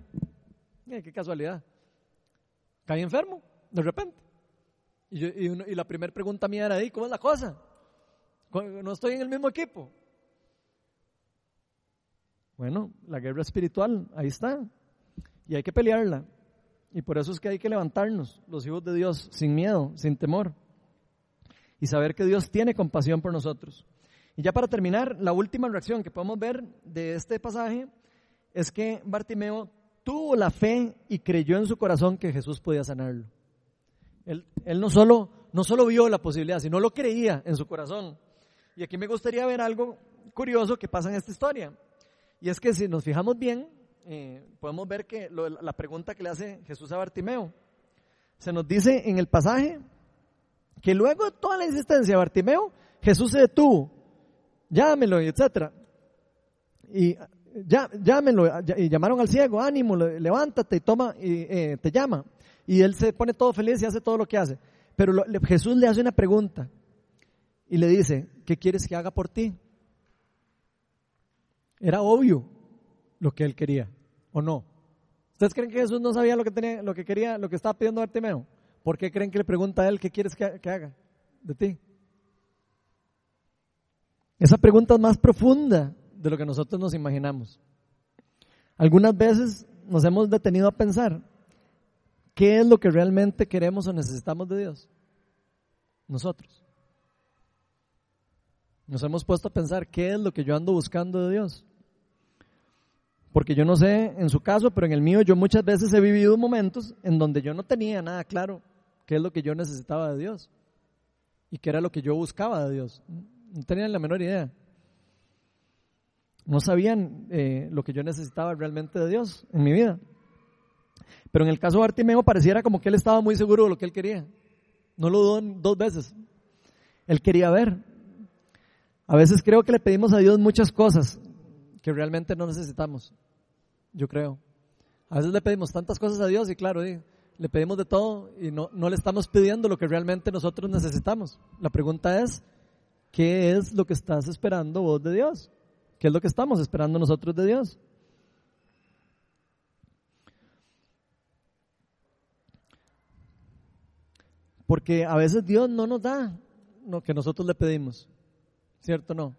Eh, qué casualidad. Caí enfermo, de repente. Y, y la primera pregunta mía era, ¿cómo es la cosa? No estoy en el mismo equipo. Bueno, la guerra espiritual, ahí está. Y hay que pelearla. Y por eso es que hay que levantarnos, los hijos de Dios, sin miedo, sin temor. Y saber que Dios tiene compasión por nosotros. Y ya para terminar, la última reacción que podemos ver de este pasaje es que Bartimeo tuvo la fe y creyó en su corazón que Jesús podía sanarlo. Él, él no, solo, no solo vio la posibilidad, sino lo creía en su corazón. Y aquí me gustaría ver algo curioso que pasa en esta historia. Y es que si nos fijamos bien, eh, podemos ver que la pregunta que le hace Jesús a Bartimeo, se nos dice en el pasaje que luego de toda la insistencia de Bartimeo, Jesús se detuvo, llámelo, etc. Y ya, y llamaron al ciego, ánimo, levántate y toma, y eh, te llama. Y él se pone todo feliz y hace todo lo que hace. Pero Jesús le hace una pregunta y le dice, ¿qué quieres que haga por ti? Era obvio lo que él quería, ¿o no? ¿Ustedes creen que Jesús no sabía lo que, tenía, lo que quería, lo que estaba pidiendo Bartimeo? ¿Por qué creen que le pregunta a él qué quieres que, haga de ti? Esa pregunta es más profunda de lo que nosotros nos imaginamos. Algunas veces nos hemos detenido a pensar qué es lo que realmente queremos o necesitamos de Dios. Nosotros. Nos hemos puesto a pensar qué es lo que yo ando buscando de Dios. Porque yo no sé en su caso, pero en el mío yo muchas veces he vivido momentos en donde yo no tenía nada claro qué es lo que yo necesitaba de Dios y qué era lo que yo buscaba de Dios. No tenían la menor idea. No sabían eh, lo que yo necesitaba realmente de Dios en mi vida. Pero en el caso de Bartimeo pareciera como que él estaba muy seguro de lo que él quería. No lo dudó dos veces. Él quería ver, a veces creo que le pedimos a Dios muchas cosas que realmente no necesitamos. Yo creo. A veces le pedimos tantas cosas a Dios y claro, le pedimos de todo y no, no le estamos pidiendo lo que realmente nosotros necesitamos. La pregunta es, ¿qué es lo que estás esperando vos de Dios? ¿Qué es lo que estamos esperando nosotros de Dios? Porque a veces Dios no nos da lo que nosotros le pedimos. ¿Cierto no?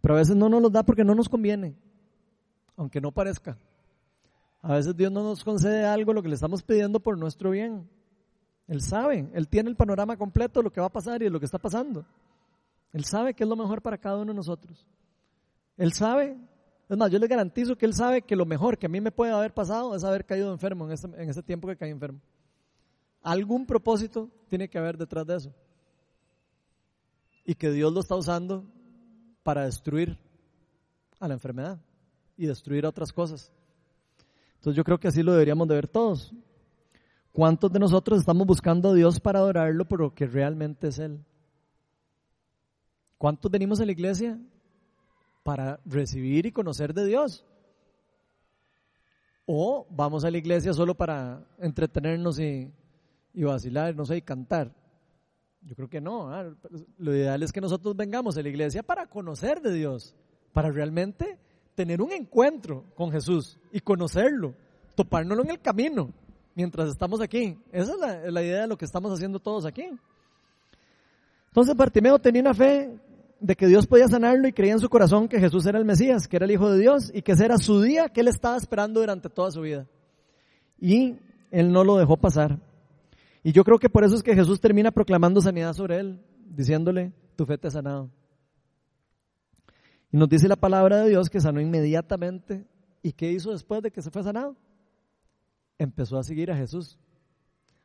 Pero a veces no nos los da porque no nos conviene, aunque no parezca. A veces Dios no nos concede algo lo que le estamos pidiendo por nuestro bien. Él sabe, Él tiene el panorama completo de lo que va a pasar y de lo que está pasando. Él sabe que es lo mejor para cada uno de nosotros. Él sabe, es más, yo le garantizo que Él sabe que lo mejor que a mí me puede haber pasado es haber caído enfermo en ese, en ese tiempo que caí enfermo. Algún propósito tiene que haber detrás de eso. Y que Dios lo está usando para destruir a la enfermedad y destruir a otras cosas. Entonces yo creo que así lo deberíamos de ver todos. ¿Cuántos de nosotros estamos buscando a Dios para adorarlo por lo que realmente es Él? ¿Cuántos venimos a la iglesia para recibir y conocer de Dios? ¿O vamos a la iglesia solo para entretenernos y, vacilar, no sé, y cantar? Yo creo que no. ¿ah? Lo ideal es que nosotros vengamos a la iglesia para conocer de Dios, para realmente tener un encuentro con Jesús y conocerlo, topárnoslo en el camino mientras estamos aquí. Esa es la, idea de lo que estamos haciendo todos aquí. Entonces Bartimeo tenía una fe de que Dios podía sanarlo y creía en su corazón que Jesús era el Mesías, que era el Hijo de Dios y que ese era su día que él estaba esperando durante toda su vida. Y él no lo dejó pasar. Y yo creo que por eso es que Jesús termina proclamando sanidad sobre él, diciéndole, tu fe te ha sanado. Y nos dice la palabra de Dios que sanó inmediatamente. ¿Y qué hizo después de que se fue sanado? empezó a seguir a Jesús.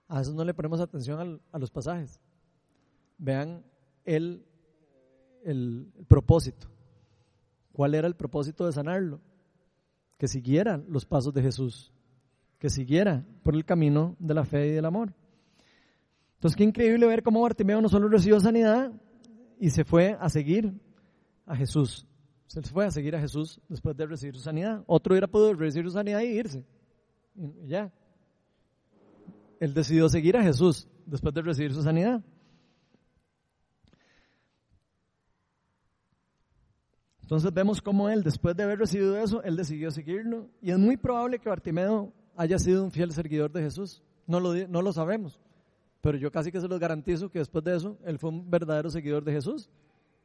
A veces no le ponemos atención a los pasajes. Vean el, el, propósito. ¿Cuál era el propósito de sanarlo? Que siguiera los pasos de Jesús, que siguiera por el camino de la fe y del amor. Entonces, qué increíble ver cómo Bartimeo no solo recibió sanidad y se fue a seguir a Jesús. Se fue a seguir a Jesús después de recibir su sanidad. Otro hubiera podido recibir su sanidad y irse ya. Él decidió seguir a Jesús después de recibir su sanidad. Entonces vemos cómo él, después de haber recibido eso, él decidió seguirlo. Y es muy probable que Bartimeo haya sido un fiel seguidor de Jesús. No lo, no lo sabemos. Pero yo casi que se los garantizo que después de eso, él fue un verdadero seguidor de Jesús.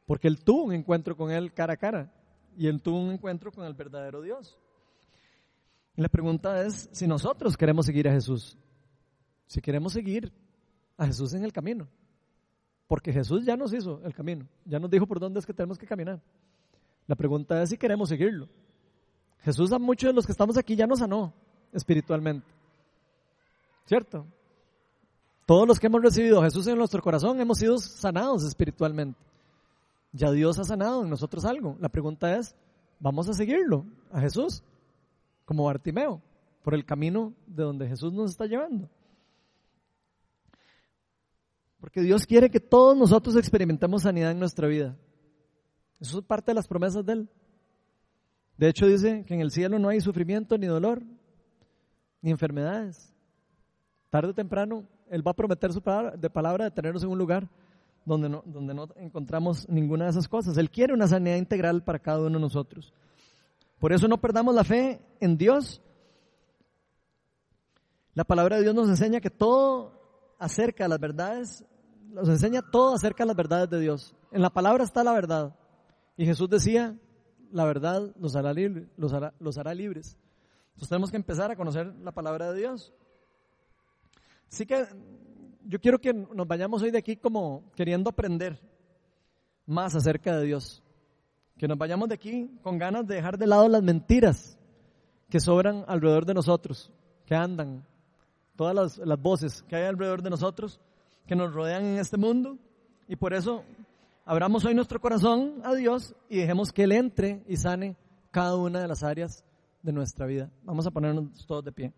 Porque él tuvo un encuentro con él cara a cara. Y él tuvo un encuentro con el verdadero Dios. Y la pregunta es si nosotros queremos seguir a Jesús, si queremos seguir a Jesús en el camino, porque Jesús ya nos hizo el camino, ya nos dijo por dónde es que tenemos que caminar. La pregunta es si queremos seguirlo. Jesús a muchos de los que estamos aquí ya nos sanó espiritualmente. ¿Cierto? Todos los que hemos recibido a Jesús en nuestro corazón hemos sido sanados espiritualmente. Ya Dios ha sanado en nosotros algo. La pregunta es, ¿vamos a seguirlo a Jesús? como Bartimeo, por el camino de donde Jesús nos está llevando. Porque Dios quiere que todos nosotros experimentemos sanidad en nuestra vida. Eso es parte de las promesas de Él. De hecho dice que en el cielo no hay sufrimiento, ni dolor, ni enfermedades. Tarde o temprano Él va a prometer su palabra, de palabra de tenernos en un lugar donde no, donde no encontramos ninguna de esas cosas. Él quiere una sanidad integral para cada uno de nosotros. Por eso no perdamos la fe en Dios. La palabra de Dios nos enseña que todo acerca de las verdades, nos enseña todo acerca de las verdades de Dios. En la palabra está la verdad. Y Jesús decía, la verdad los hará, los hará, los hará libres. Entonces tenemos que empezar a conocer la palabra de Dios. Así que yo quiero que nos vayamos hoy de aquí como queriendo aprender más acerca de Dios. Que nos vayamos de aquí con ganas de dejar de lado las mentiras que sobran alrededor de nosotros, que andan, todas las, las voces que hay alrededor de nosotros, que nos rodean en este mundo. Y por eso abramos hoy nuestro corazón a Dios y dejemos que Él entre y sane cada una de las áreas de nuestra vida. Vamos a ponernos todos de pie.